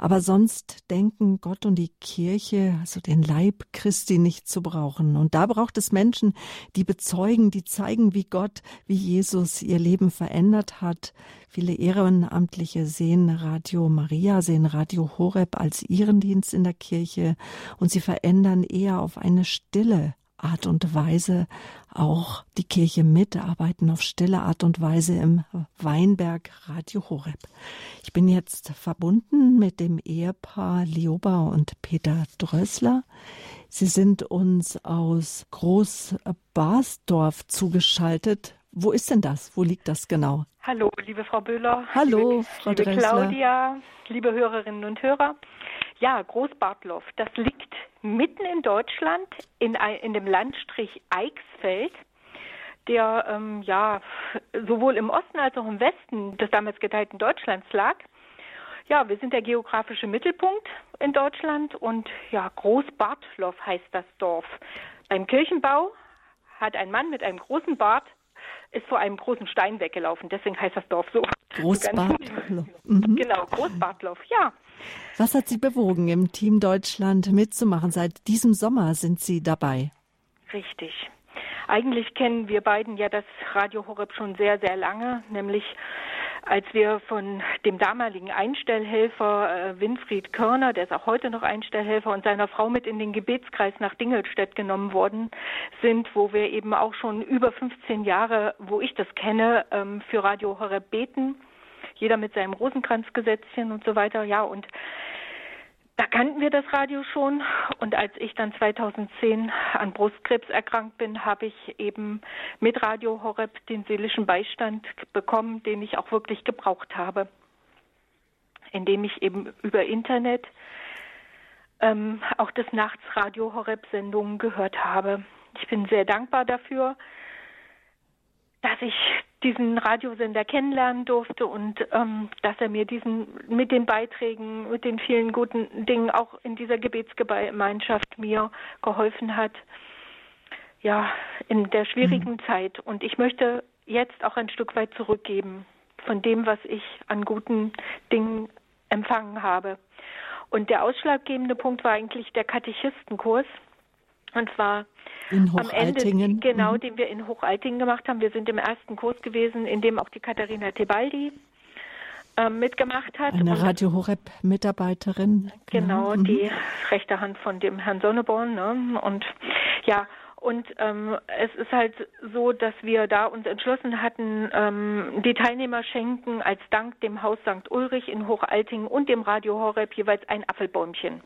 aber sonst denken Gott und die Kirche, also den Leib Christi nicht zu brauchen. Und da braucht es Menschen, die bezeugen, die zeigen, wie Gott, wie Jesus ihr Leben verändert hat. Viele Ehrenamtliche sehen Radio Maria, sehen Radio Horeb als ihren Dienst in der Kirche und sie verändern eher auf eine stille Art und Weise auch die Kirche mitarbeiten auf stille Art und Weise im Weinberg Radio Horeb. Ich bin jetzt verbunden mit dem Ehepaar Lioba und Peter Drössler. Sie sind uns aus Groß-Basdorf zugeschaltet. Wo ist denn das? Wo liegt das genau? Hallo, liebe Frau Böhler. Hallo, liebe, Frau liebe Dressler. Claudia, liebe Hörerinnen und Hörer. Ja, Großbartlow, das liegt mitten in Deutschland in, in dem Landstrich Eichsfeld, der ähm, ja sowohl im Osten als auch im Westen des damals geteilten Deutschlands lag. Ja, wir sind der geografische Mittelpunkt in Deutschland und ja, Großbartlow heißt das Dorf. Beim Kirchenbau hat ein Mann mit einem großen Bart ist vor einem großen Stein weggelaufen. Deswegen heißt das Dorf so. Großbartlow. Mhm. Genau, Großbartlow, ja. Was hat Sie bewogen, im Team Deutschland mitzumachen? Seit diesem Sommer sind Sie dabei. Richtig. Eigentlich kennen wir beiden ja das Radio Horeb schon sehr, sehr lange, nämlich als wir von dem damaligen Einstellhelfer äh, Winfried Körner, der ist auch heute noch Einstellhelfer, und seiner Frau mit in den Gebetskreis nach Dingelstedt genommen worden sind, wo wir eben auch schon über 15 Jahre, wo ich das kenne, ähm, für Radio Horeb beten. Jeder mit seinem Rosenkranzgesetzchen und so weiter. Ja, und da kannten wir das Radio schon. Und als ich dann 2010 an Brustkrebs erkrankt bin, habe ich eben mit Radio Horeb den seelischen Beistand bekommen, den ich auch wirklich gebraucht habe, indem ich eben über Internet ähm, auch des Nachts Radio Horeb Sendungen gehört habe. Ich bin sehr dankbar dafür, dass ich diesen Radiosender kennenlernen durfte und ähm, dass er mir diesen mit den Beiträgen, mit den vielen guten Dingen auch in dieser Gebetsgemeinschaft mir geholfen hat. Ja, in der schwierigen mhm. Zeit. Und ich möchte jetzt auch ein Stück weit zurückgeben von dem, was ich an guten Dingen empfangen habe. Und der ausschlaggebende Punkt war eigentlich der Katechistenkurs. Und zwar in am Ende, genau, Mhm. den wir in Hochaltingen gemacht haben. Wir sind im ersten Kurs gewesen, in dem auch die Katharina Tebaldi ähm, mitgemacht hat. Eine Radio Horeb Mitarbeiterin. Genau, Mhm. die rechte Hand von dem Herrn Sonneborn. Ne? Und ja, und ähm, es ist halt so, dass wir da uns entschlossen hatten, ähm, die Teilnehmer schenken als Dank dem Haus St. Ulrich in Hochaltingen und dem Radio Horeb jeweils ein Apfelbäumchen.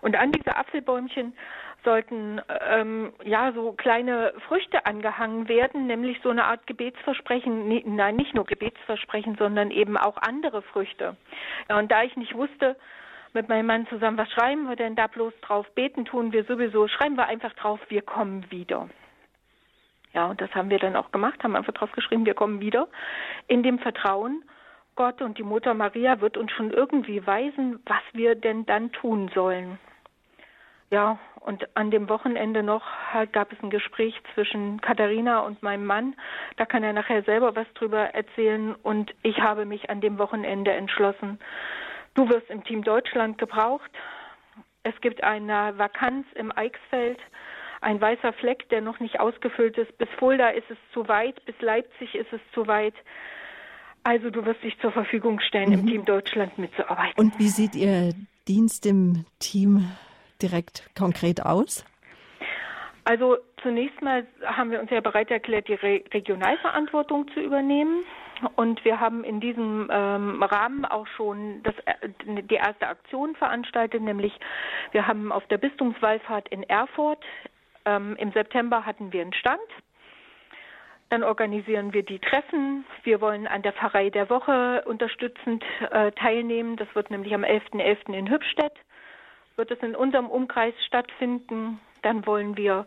Und an diese Apfelbäumchen sollten ähm, ja so kleine Früchte angehangen werden, nämlich so eine Art Gebetsversprechen, nein, nicht nur Gebetsversprechen, sondern eben auch andere Früchte. Und da ich nicht wusste, mit meinem Mann zusammen, was schreiben wir denn da bloß drauf? Beten tun wir sowieso, schreiben wir einfach drauf, wir kommen wieder. Ja, und das haben wir dann auch gemacht, haben einfach drauf geschrieben, wir kommen wieder in dem Vertrauen, Gott und die Mutter Maria wird uns schon irgendwie weisen, was wir denn dann tun sollen. Ja, und an dem Wochenende noch halt gab es ein Gespräch zwischen Katharina und meinem Mann. Da kann er nachher selber was drüber erzählen. Und ich habe mich an dem Wochenende entschlossen, du wirst im Team Deutschland gebraucht. Es gibt eine Vakanz im Eichsfeld, ein weißer Fleck, der noch nicht ausgefüllt ist. Bis Fulda ist es zu weit, bis Leipzig ist es zu weit. Also du wirst dich zur Verfügung stellen, mhm. im Team Deutschland mitzuarbeiten. Und wie sieht Ihr Dienst im Team direkt konkret aus? Also zunächst mal haben wir uns ja bereit erklärt, die Re Regionalverantwortung zu übernehmen. Und wir haben in diesem ähm, Rahmen auch schon das, äh, die erste Aktion veranstaltet, nämlich wir haben auf der Bistumswallfahrt in Erfurt ähm, im September hatten wir einen Stand dann organisieren wir die Treffen. Wir wollen an der Pfarrei der Woche unterstützend äh, teilnehmen. Das wird nämlich am 11.11. .11. in Hübstedt. Wird es in unserem Umkreis stattfinden. Dann wollen wir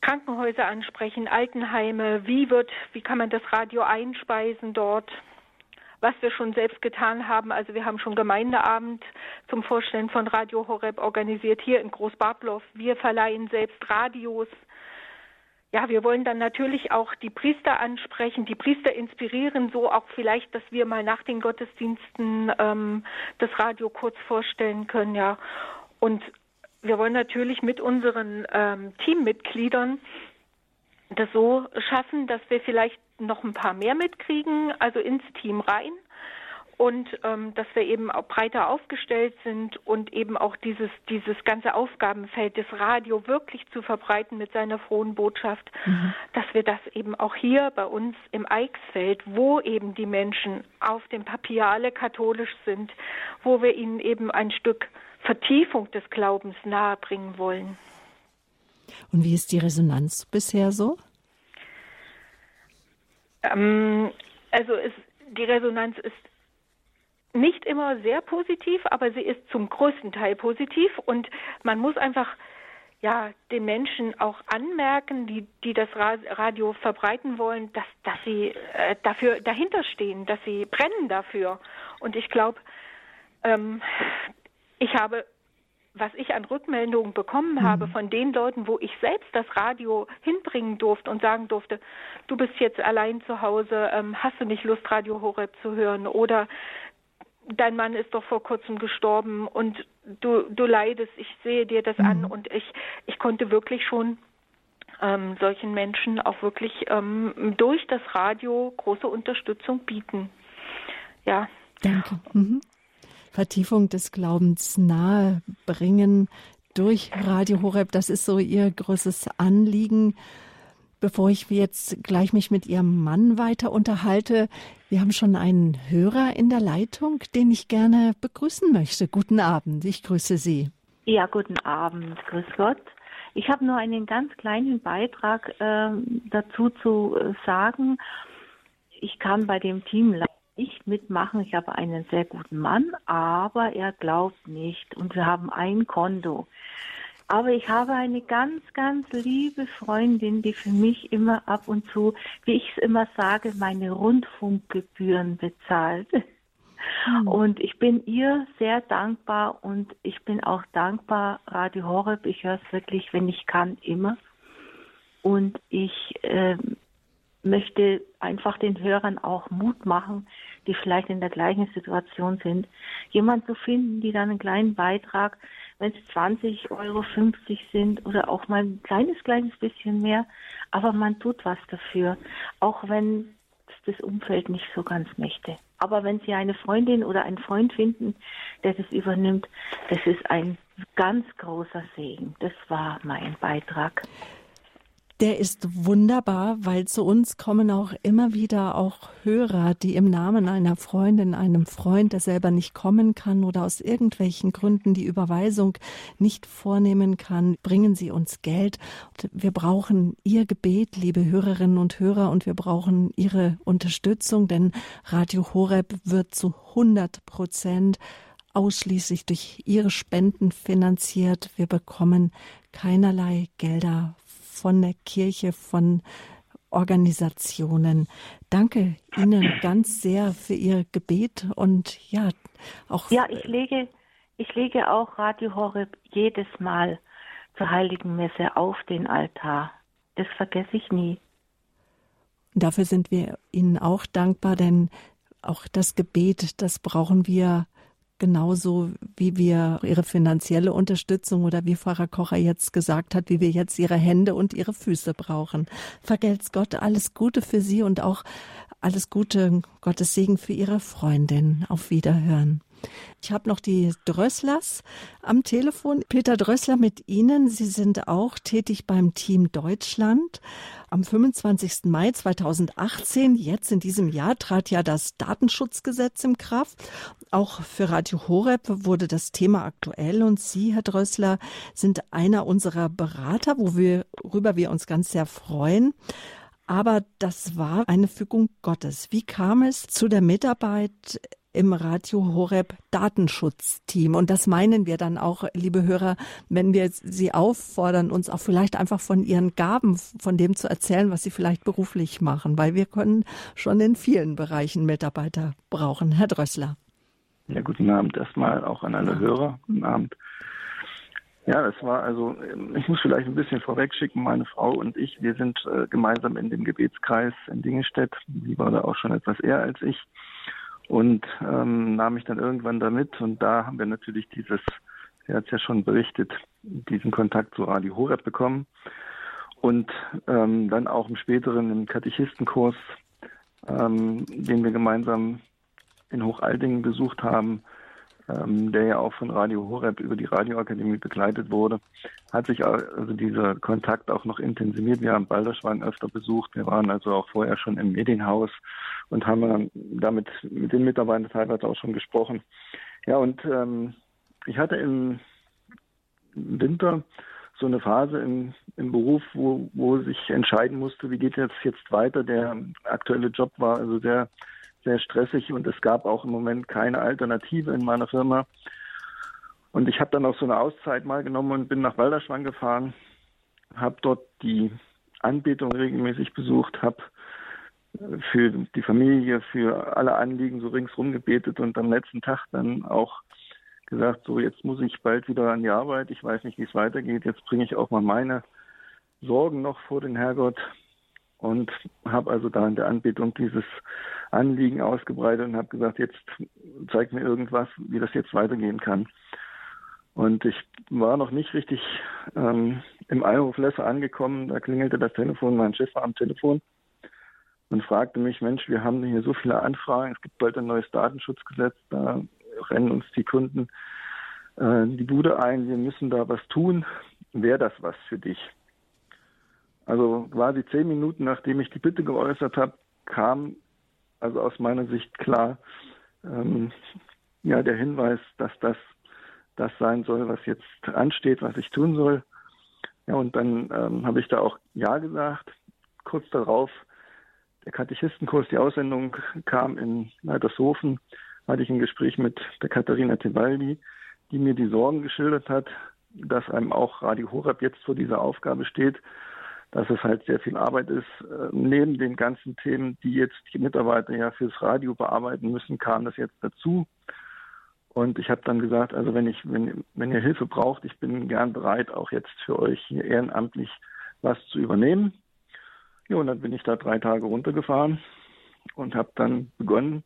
Krankenhäuser ansprechen, Altenheime. Wie wird, wie kann man das Radio einspeisen dort? Was wir schon selbst getan haben. Also wir haben schon Gemeindeabend zum Vorstellen von Radio Horeb organisiert hier in Großbartlow. Wir verleihen selbst Radios ja, wir wollen dann natürlich auch die Priester ansprechen, die Priester inspirieren, so auch vielleicht, dass wir mal nach den Gottesdiensten ähm, das Radio kurz vorstellen können, ja. Und wir wollen natürlich mit unseren ähm, Teammitgliedern das so schaffen, dass wir vielleicht noch ein paar mehr mitkriegen, also ins Team rein und ähm, dass wir eben auch breiter aufgestellt sind und eben auch dieses dieses ganze Aufgabenfeld des Radio wirklich zu verbreiten mit seiner frohen Botschaft, mhm. dass wir das eben auch hier bei uns im Eichsfeld, wo eben die Menschen auf dem Papier alle katholisch sind, wo wir ihnen eben ein Stück Vertiefung des Glaubens nahebringen wollen. Und wie ist die Resonanz bisher so? Ähm, also es, die Resonanz ist nicht immer sehr positiv, aber sie ist zum größten Teil positiv und man muss einfach ja den Menschen auch anmerken, die die das Radio verbreiten wollen, dass dass sie äh, dafür dahinter stehen, dass sie brennen dafür und ich glaube, ähm, ich habe was ich an Rückmeldungen bekommen mhm. habe von den Leuten, wo ich selbst das Radio hinbringen durfte und sagen durfte, du bist jetzt allein zu Hause, ähm, hast du nicht Lust, Radio Horeb zu hören? Oder dein Mann ist doch vor kurzem gestorben und du, du leidest, ich sehe dir das mhm. an und ich, ich konnte wirklich schon ähm, solchen Menschen auch wirklich ähm, durch das Radio große Unterstützung bieten. Ja. Danke. Mhm. Vertiefung des Glaubens nahebringen durch Radio Horeb, das ist so Ihr größtes Anliegen. Bevor ich jetzt gleich mich mit Ihrem Mann weiter unterhalte, wir haben schon einen Hörer in der Leitung, den ich gerne begrüßen möchte. Guten Abend, ich grüße Sie. Ja, guten Abend, grüß Gott. Ich habe nur einen ganz kleinen Beitrag äh, dazu zu äh, sagen. Ich kann bei dem Team nicht mitmachen. Ich habe einen sehr guten Mann, aber er glaubt nicht und wir haben ein Konto. Aber ich habe eine ganz, ganz liebe Freundin, die für mich immer ab und zu, wie ich es immer sage, meine Rundfunkgebühren bezahlt. Hm. Und ich bin ihr sehr dankbar und ich bin auch dankbar, Radio Horeb, ich höre es wirklich, wenn ich kann, immer. Und ich äh, möchte einfach den Hörern auch Mut machen, die vielleicht in der gleichen Situation sind, jemand zu finden, die dann einen kleinen Beitrag wenn es 20 Euro 50 sind oder auch mal ein kleines, kleines bisschen mehr. Aber man tut was dafür, auch wenn das Umfeld nicht so ganz möchte. Aber wenn Sie eine Freundin oder einen Freund finden, der das übernimmt, das ist ein ganz großer Segen. Das war mein Beitrag der ist wunderbar, weil zu uns kommen auch immer wieder auch Hörer, die im Namen einer Freundin, einem Freund, der selber nicht kommen kann oder aus irgendwelchen Gründen die Überweisung nicht vornehmen kann, bringen sie uns Geld. Wir brauchen Ihr Gebet, liebe Hörerinnen und Hörer, und wir brauchen Ihre Unterstützung, denn Radio Horeb wird zu 100 Prozent ausschließlich durch Ihre Spenden finanziert. Wir bekommen keinerlei Gelder von der Kirche, von Organisationen. Danke Ihnen ganz sehr für Ihr Gebet und ja, auch. Ja, ich lege, ich lege auch Radio Horeb jedes Mal zur Heiligen Messe auf den Altar. Das vergesse ich nie. Dafür sind wir Ihnen auch dankbar, denn auch das Gebet, das brauchen wir genauso wie wir ihre finanzielle Unterstützung oder wie Pfarrer Kocher jetzt gesagt hat, wie wir jetzt ihre Hände und ihre Füße brauchen. Vergelt's Gott alles Gute für Sie und auch alles Gute, Gottes Segen für Ihre Freundin. Auf Wiederhören. Ich habe noch die Drösslers am Telefon. Peter Drössler mit Ihnen. Sie sind auch tätig beim Team Deutschland. Am 25. Mai 2018, jetzt in diesem Jahr, trat ja das Datenschutzgesetz in Kraft. Auch für Radio Horeb wurde das Thema aktuell und Sie, Herr Drössler, sind einer unserer Berater, worüber wir uns ganz sehr freuen. Aber das war eine Fügung Gottes. Wie kam es zu der Mitarbeit im Radio Horeb Datenschutzteam. Und das meinen wir dann auch, liebe Hörer, wenn wir Sie auffordern, uns auch vielleicht einfach von Ihren Gaben, von dem zu erzählen, was Sie vielleicht beruflich machen, weil wir können schon in vielen Bereichen Mitarbeiter brauchen. Herr Drössler. Ja, guten Abend erstmal auch an alle Hörer. Guten Abend. Ja, das war also, ich muss vielleicht ein bisschen vorwegschicken, meine Frau und ich, wir sind äh, gemeinsam in dem Gebetskreis in Dingestedt. Sie war da auch schon etwas eher als ich und ähm, nahm mich dann irgendwann damit. Und da haben wir natürlich dieses, er hat es ja schon berichtet, diesen Kontakt zu Radio Horeb bekommen. Und ähm, dann auch im späteren im Katechistenkurs, ähm, den wir gemeinsam in Hochaldingen besucht haben, ähm, der ja auch von Radio Horeb über die Radioakademie begleitet wurde, hat sich also dieser Kontakt auch noch intensiviert. Wir haben Balderschwang öfter besucht. Wir waren also auch vorher schon im Medienhaus und haben damit mit den Mitarbeitern teilweise auch schon gesprochen. Ja, und ähm, ich hatte im Winter so eine Phase im, im Beruf, wo, wo sich entscheiden musste, wie geht jetzt jetzt weiter. Der aktuelle Job war also sehr sehr stressig und es gab auch im Moment keine Alternative in meiner Firma. Und ich habe dann auch so eine Auszeit mal genommen und bin nach Walderschwang gefahren, habe dort die Anbetung regelmäßig besucht, habe für die Familie, für alle Anliegen so ringsrum gebetet und am letzten Tag dann auch gesagt, so jetzt muss ich bald wieder an die Arbeit, ich weiß nicht, wie es weitergeht, jetzt bringe ich auch mal meine Sorgen noch vor den Herrgott und habe also da in der Anbetung dieses Anliegen ausgebreitet und habe gesagt, jetzt zeig mir irgendwas, wie das jetzt weitergehen kann. Und ich war noch nicht richtig ähm, im Eierhof Lesser angekommen. Da klingelte das Telefon, mein Chef war am Telefon und fragte mich, Mensch, wir haben hier so viele Anfragen, es gibt bald ein neues Datenschutzgesetz, da rennen uns die Kunden äh, die Bude ein, wir müssen da was tun. Wäre das was für dich? Also quasi zehn Minuten, nachdem ich die Bitte geäußert habe, kam also aus meiner Sicht klar ähm, ja der Hinweis, dass das das sein soll, was jetzt ansteht, was ich tun soll. Ja, und dann ähm, habe ich da auch Ja gesagt. Kurz darauf, der Katechistenkurs, die Aussendung kam in Leitershofen, hatte ich ein Gespräch mit der Katharina Tebaldi, die mir die Sorgen geschildert hat, dass einem auch Radio Horab jetzt vor dieser Aufgabe steht, dass es halt sehr viel Arbeit ist. Äh, neben den ganzen Themen, die jetzt die Mitarbeiter ja fürs Radio bearbeiten müssen, kam das jetzt dazu. Und ich habe dann gesagt, also wenn ich, wenn, wenn ihr Hilfe braucht, ich bin gern bereit, auch jetzt für euch hier ehrenamtlich was zu übernehmen. Ja, und dann bin ich da drei Tage runtergefahren und habe dann begonnen,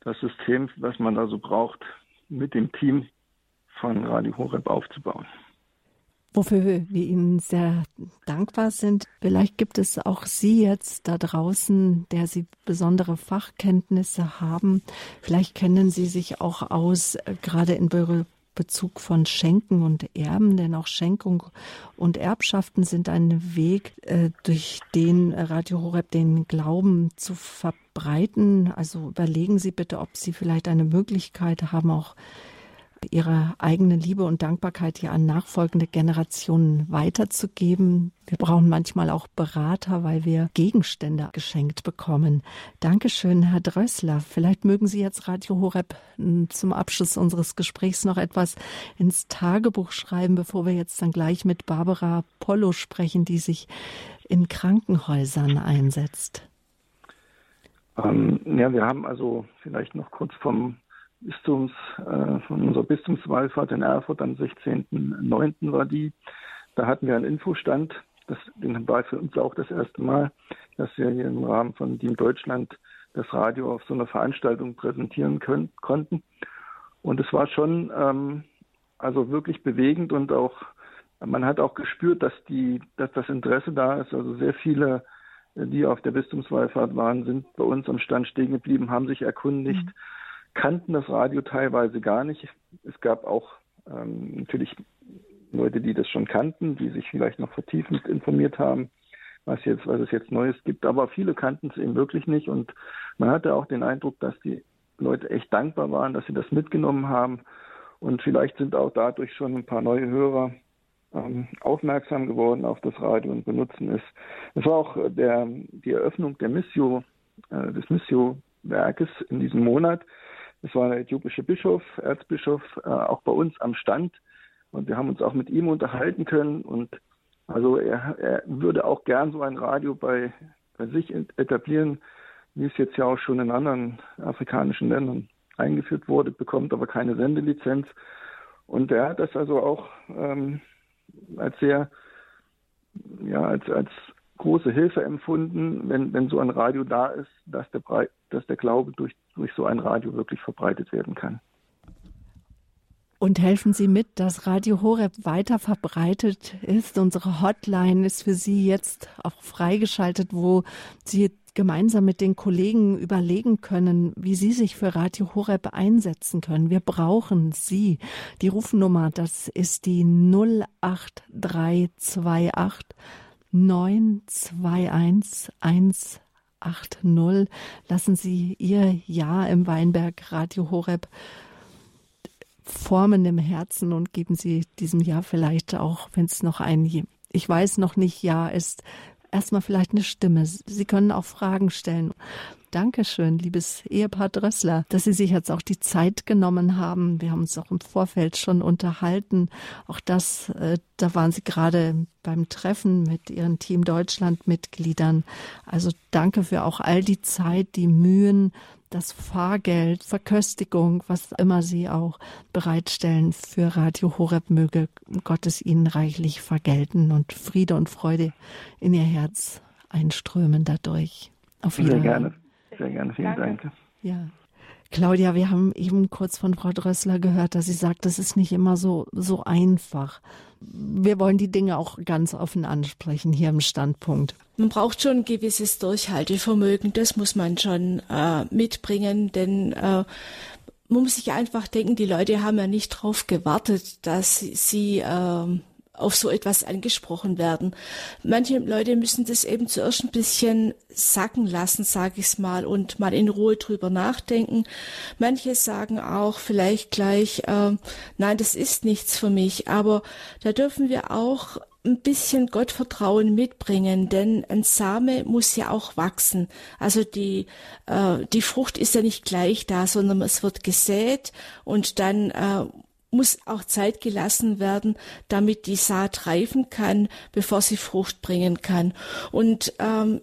das System, was man da so braucht, mit dem Team von Radio Horeb aufzubauen wofür wir Ihnen sehr dankbar sind. Vielleicht gibt es auch Sie jetzt da draußen, der Sie besondere Fachkenntnisse haben. Vielleicht kennen Sie sich auch aus, äh, gerade in Bezug von Schenken und Erben, denn auch Schenkung und Erbschaften sind ein Weg, äh, durch den Radio Horeb den Glauben zu verbreiten. Also überlegen Sie bitte, ob Sie vielleicht eine Möglichkeit haben, auch ihre eigene Liebe und Dankbarkeit ja an nachfolgende Generationen weiterzugeben. Wir brauchen manchmal auch Berater, weil wir Gegenstände geschenkt bekommen. Dankeschön, Herr Drössler. Vielleicht mögen Sie jetzt Radio Horeb hm, zum Abschluss unseres Gesprächs noch etwas ins Tagebuch schreiben, bevor wir jetzt dann gleich mit Barbara Pollo sprechen, die sich in Krankenhäusern einsetzt. Ähm, ja, wir haben also vielleicht noch kurz vom Bistums, äh, von unserer Bistumswallfahrt in Erfurt am 16.09. war die. Da hatten wir einen Infostand. Das den war für uns auch das erste Mal, dass wir hier im Rahmen von Team Deutschland das Radio auf so einer Veranstaltung präsentieren können, konnten. Und es war schon ähm, also wirklich bewegend und auch man hat auch gespürt, dass die, dass das Interesse da ist. Also sehr viele die auf der Bistumswallfahrt waren, sind bei uns am Stand stehen geblieben, haben sich erkundigt, mhm. Kannten das Radio teilweise gar nicht. Es gab auch ähm, natürlich Leute, die das schon kannten, die sich vielleicht noch vertiefend informiert haben, was jetzt, was es jetzt Neues gibt. Aber viele kannten es eben wirklich nicht und man hatte auch den Eindruck, dass die Leute echt dankbar waren, dass sie das mitgenommen haben. Und vielleicht sind auch dadurch schon ein paar neue Hörer ähm, aufmerksam geworden auf das Radio und benutzen es. Es war auch der, die Eröffnung der Missio, äh, des Missio-Werkes in diesem Monat. Es war der äthiopische Bischof, Erzbischof, äh, auch bei uns am Stand. Und wir haben uns auch mit ihm unterhalten können. Und also er, er würde auch gern so ein Radio bei, bei sich etablieren, wie es jetzt ja auch schon in anderen afrikanischen Ländern eingeführt wurde, bekommt aber keine Sendelizenz. Und er hat das also auch ähm, als sehr, ja, als, als große Hilfe empfunden, wenn, wenn so ein Radio da ist, dass der, dass der Glaube durch, durch so ein Radio wirklich verbreitet werden kann. Und helfen Sie mit, dass Radio Horeb weiter verbreitet ist. Unsere Hotline ist für Sie jetzt auch freigeschaltet, wo Sie gemeinsam mit den Kollegen überlegen können, wie Sie sich für Radio Horeb einsetzen können. Wir brauchen Sie. Die Rufnummer, das ist die 08328 921 180. Lassen Sie Ihr Ja im Weinberg Radio Horeb formen im Herzen und geben Sie diesem Jahr vielleicht auch, wenn es noch ein, ich weiß noch nicht Ja ist, erstmal vielleicht eine Stimme. Sie können auch Fragen stellen. Dankeschön, liebes Ehepaar Drössler, dass Sie sich jetzt auch die Zeit genommen haben. Wir haben uns auch im Vorfeld schon unterhalten. Auch das, äh, da waren Sie gerade beim Treffen mit Ihren Team Deutschland Mitgliedern. Also danke für auch all die Zeit, die Mühen, das Fahrgeld, Verköstigung, was immer Sie auch bereitstellen für Radio Horeb, möge Gottes Ihnen reichlich vergelten und Friede und Freude in Ihr Herz einströmen dadurch. Auf Sehr gerne, sehr gerne, vielen Dank. Ja. Claudia, wir haben eben kurz von Frau Drössler gehört, dass sie sagt, das ist nicht immer so, so einfach. Wir wollen die Dinge auch ganz offen ansprechen hier im Standpunkt. Man braucht schon ein gewisses Durchhaltevermögen, das muss man schon äh, mitbringen, denn äh, man muss sich einfach denken, die Leute haben ja nicht darauf gewartet, dass sie äh, auf so etwas angesprochen werden. Manche Leute müssen das eben zuerst ein bisschen sacken lassen, sage ich mal, und mal in Ruhe drüber nachdenken. Manche sagen auch vielleicht gleich, äh, nein, das ist nichts für mich. Aber da dürfen wir auch ein bisschen Gottvertrauen mitbringen, denn ein Same muss ja auch wachsen. Also die, äh, die Frucht ist ja nicht gleich da, sondern es wird gesät und dann äh, muss auch Zeit gelassen werden, damit die Saat reifen kann, bevor sie Frucht bringen kann. Und ähm,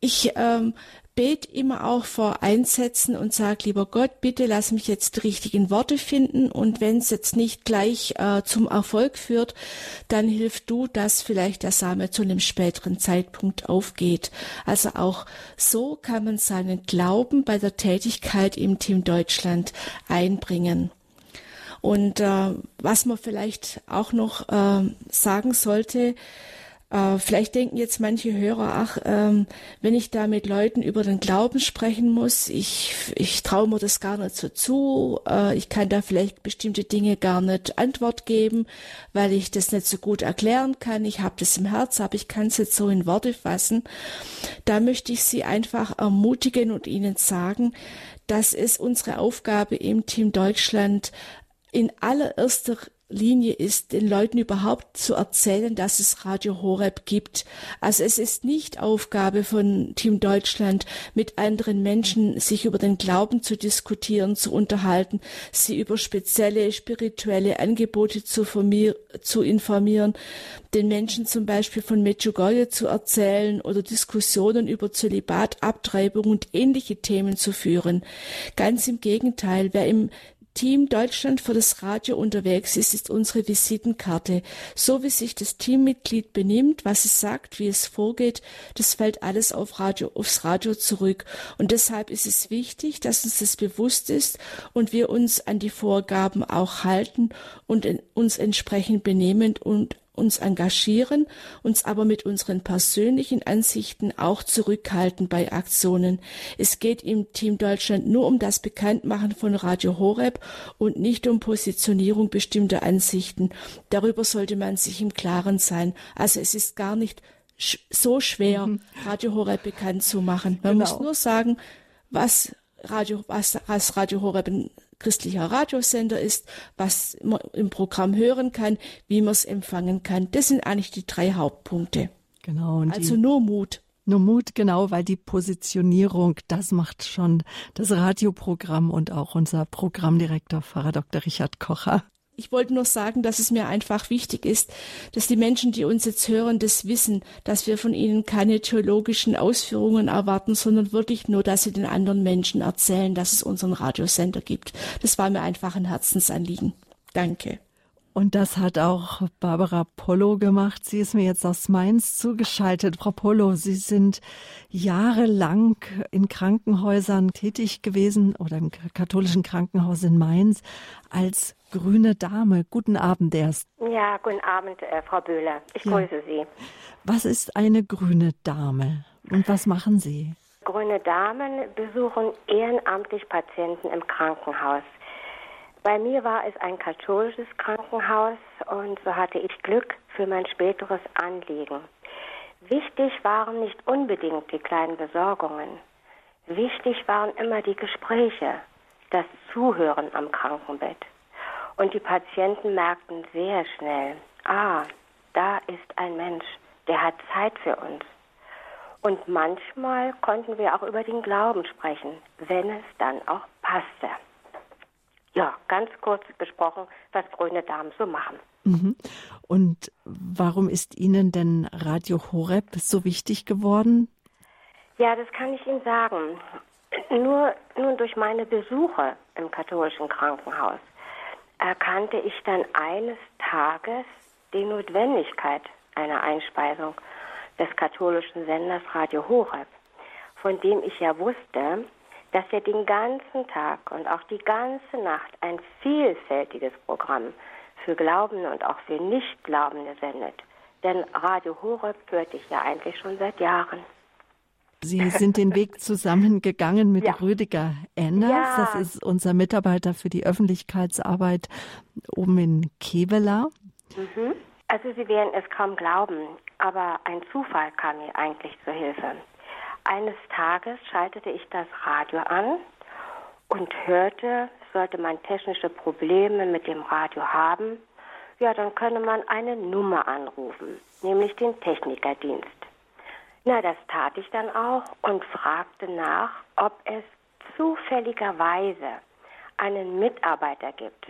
ich ähm, bete immer auch vor Einsätzen und sage, lieber Gott, bitte lass mich jetzt die richtigen Worte finden und wenn es jetzt nicht gleich äh, zum Erfolg führt, dann hilf du, dass vielleicht der Same zu einem späteren Zeitpunkt aufgeht. Also auch so kann man seinen Glauben bei der Tätigkeit im Team Deutschland einbringen. Und äh, was man vielleicht auch noch äh, sagen sollte, äh, vielleicht denken jetzt manche Hörer, ach, ähm, wenn ich da mit Leuten über den Glauben sprechen muss, ich, ich traue mir das gar nicht so zu, äh, ich kann da vielleicht bestimmte Dinge gar nicht Antwort geben, weil ich das nicht so gut erklären kann. Ich habe das im Herz, aber ich kann es jetzt so in Worte fassen. Da möchte ich Sie einfach ermutigen und Ihnen sagen, dass es unsere Aufgabe im Team Deutschland in allererster Linie ist, den Leuten überhaupt zu erzählen, dass es Radio Horeb gibt. Also es ist nicht Aufgabe von Team Deutschland, mit anderen Menschen sich über den Glauben zu diskutieren, zu unterhalten, sie über spezielle spirituelle Angebote zu, zu informieren, den Menschen zum Beispiel von Medjugorje zu erzählen oder Diskussionen über Zölibat, Abtreibung und ähnliche Themen zu führen. Ganz im Gegenteil, wer im Team Deutschland für das Radio unterwegs ist, ist unsere Visitenkarte. So wie sich das Teammitglied benimmt, was es sagt, wie es vorgeht, das fällt alles auf Radio, aufs Radio zurück. Und deshalb ist es wichtig, dass uns das bewusst ist und wir uns an die Vorgaben auch halten und uns entsprechend benehmen und uns engagieren, uns aber mit unseren persönlichen Ansichten auch zurückhalten bei Aktionen. Es geht im Team Deutschland nur um das Bekanntmachen von Radio Horeb und nicht um Positionierung bestimmter Ansichten. Darüber sollte man sich im Klaren sein. Also es ist gar nicht so schwer, mhm. Radio Horeb bekannt zu machen. Man genau. muss nur sagen, was Radio, was, was Radio Horeb christlicher Radiosender ist, was man im Programm hören kann, wie man es empfangen kann. Das sind eigentlich die drei Hauptpunkte. Genau. also nur Mut. Nur Mut, genau, weil die Positionierung, das macht schon das Radioprogramm und auch unser Programmdirektor Pfarrer Dr. Richard Kocher. Ich wollte nur sagen, dass es mir einfach wichtig ist, dass die Menschen, die uns jetzt hören, das wissen, dass wir von ihnen keine theologischen Ausführungen erwarten, sondern wirklich nur, dass sie den anderen Menschen erzählen, dass es unseren Radiosender gibt. Das war mir einfach ein Herzensanliegen. Danke. Und das hat auch Barbara Pollo gemacht. Sie ist mir jetzt aus Mainz zugeschaltet. Frau Pollo, Sie sind jahrelang in Krankenhäusern tätig gewesen oder im katholischen Krankenhaus in Mainz als grüne Dame. Guten Abend erst. Ja, guten Abend, äh, Frau Böhler. Ich ja. grüße Sie. Was ist eine grüne Dame und was machen Sie? Grüne Damen besuchen ehrenamtlich Patienten im Krankenhaus. Bei mir war es ein katholisches Krankenhaus und so hatte ich Glück für mein späteres Anliegen. Wichtig waren nicht unbedingt die kleinen Besorgungen. Wichtig waren immer die Gespräche, das Zuhören am Krankenbett. Und die Patienten merkten sehr schnell, ah, da ist ein Mensch, der hat Zeit für uns. Und manchmal konnten wir auch über den Glauben sprechen, wenn es dann auch passte. Ja, ganz kurz besprochen, was grüne Damen so machen. Mhm. Und warum ist Ihnen denn Radio Horeb so wichtig geworden? Ja, das kann ich Ihnen sagen. Nur, nur durch meine Besuche im katholischen Krankenhaus erkannte ich dann eines Tages die Notwendigkeit einer Einspeisung des katholischen Senders Radio Horeb, von dem ich ja wusste, dass er den ganzen Tag und auch die ganze Nacht ein vielfältiges Programm für Glaubende und auch für Nichtglaubende sendet. Denn Radio Horeb hörte ich ja eigentlich schon seit Jahren. Sie sind den Weg zusammengegangen mit ja. Rüdiger Enders. Ja. Das ist unser Mitarbeiter für die Öffentlichkeitsarbeit oben in Kevela. Mhm. Also Sie werden es kaum glauben, aber ein Zufall kam mir eigentlich zur Hilfe. Eines Tages schaltete ich das Radio an und hörte, sollte man technische Probleme mit dem Radio haben, ja, dann könne man eine Nummer anrufen, nämlich den Technikerdienst. Na, das tat ich dann auch und fragte nach, ob es zufälligerweise einen Mitarbeiter gibt.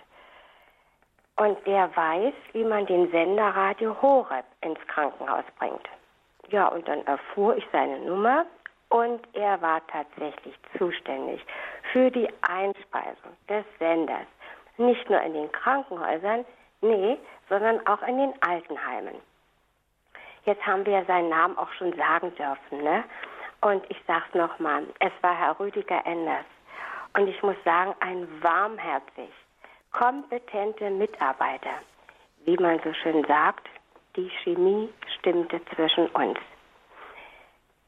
Und der weiß, wie man den Sender Radio Horeb ins Krankenhaus bringt. Ja, und dann erfuhr ich seine Nummer und er war tatsächlich zuständig für die Einspeisung des Senders. Nicht nur in den Krankenhäusern, nee, sondern auch in den Altenheimen. Jetzt haben wir seinen Namen auch schon sagen dürfen, ne? Und ich sag's nochmal, es war Herr Rüdiger Enders. Und ich muss sagen, ein warmherzig, kompetente Mitarbeiter. Wie man so schön sagt, die Chemie stimmte zwischen uns.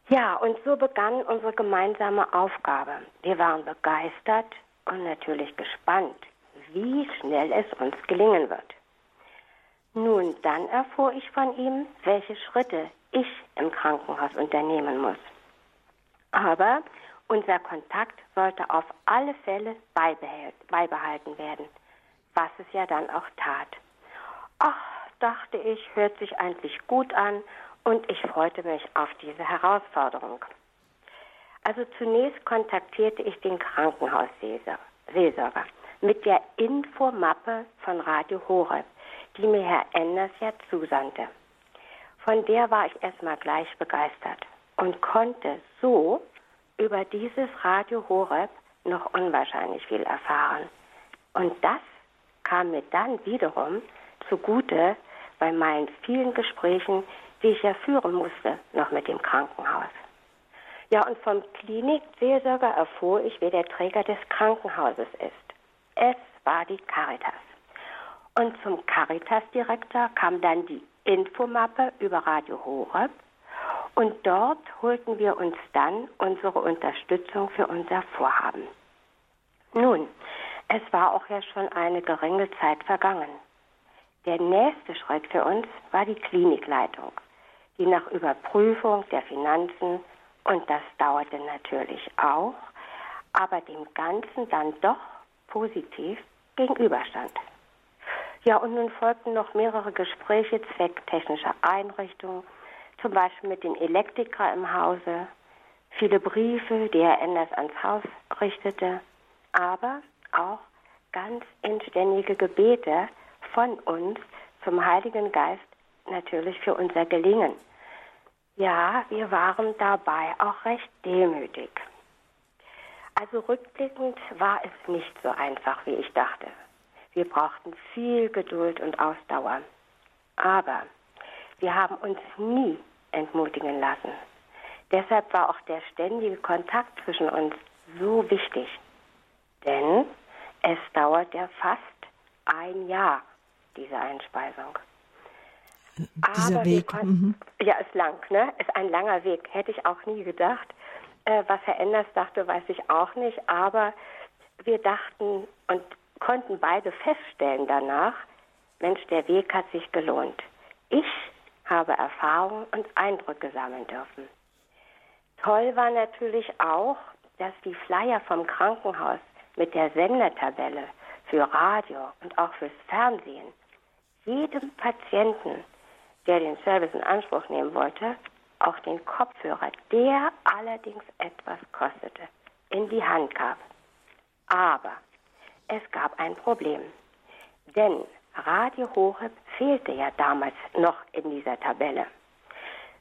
Ja, und so begann unsere gemeinsame Aufgabe. Wir waren begeistert und natürlich gespannt, wie schnell es uns gelingen wird. Nun, dann erfuhr ich von ihm, welche Schritte ich im Krankenhaus unternehmen muss. Aber unser Kontakt sollte auf alle Fälle beibehalten werden. was es ja dann auch tat. Ach, dachte ich, hört sich eigentlich gut an und ich freute mich auf diese Herausforderung. Also zunächst kontaktierte ich den Krankenhausseelsorger mit der Infomappe von Radio Horeb, die mir Herr Enders ja zusandte. Von der war ich erstmal gleich begeistert und konnte so über dieses Radio Horeb noch unwahrscheinlich viel erfahren. Und das kam mir dann wiederum zugute bei meinen vielen Gesprächen, die ich ja führen musste, noch mit dem Krankenhaus. Ja, und vom Klinikseelsorger erfuhr ich, wer der Träger des Krankenhauses ist. Es war die Caritas. Und zum Caritas-Direktor kam dann die Infomappe über Radio Horeb und dort holten wir uns dann unsere Unterstützung für unser Vorhaben. Nun, es war auch ja schon eine geringe Zeit vergangen. Der nächste Schritt für uns war die Klinikleitung, die nach Überprüfung der Finanzen, und das dauerte natürlich auch, aber dem Ganzen dann doch positiv gegenüberstand. Ja, und nun folgten noch mehrere Gespräche zwecktechnischer Einrichtungen, zum Beispiel mit den Elektriker im Hause, viele Briefe, die Herr Enders ans Haus richtete, aber auch ganz inständige Gebete von uns zum Heiligen Geist natürlich für unser Gelingen. Ja, wir waren dabei auch recht demütig. Also rückblickend war es nicht so einfach, wie ich dachte. Wir brauchten viel Geduld und Ausdauer. Aber wir haben uns nie entmutigen lassen. Deshalb war auch der ständige Kontakt zwischen uns so wichtig. Denn es dauert ja fast ein Jahr, diese Einspeisung. Dieser Aber Weg. Konnten, mhm. Ja, ist lang, ne? Ist ein langer Weg. Hätte ich auch nie gedacht. Äh, was Herr Enders dachte, weiß ich auch nicht. Aber wir dachten und konnten beide feststellen danach, Mensch, der Weg hat sich gelohnt. Ich habe Erfahrungen und Eindrücke sammeln dürfen. Toll war natürlich auch, dass die Flyer vom Krankenhaus mit der Sendertabelle für Radio und auch fürs Fernsehen jedem Patienten, der den Service in Anspruch nehmen wollte, auch den Kopfhörer, der allerdings etwas kostete, in die Hand gab. Aber es gab ein Problem. Denn Radio Horeb fehlte ja damals noch in dieser Tabelle.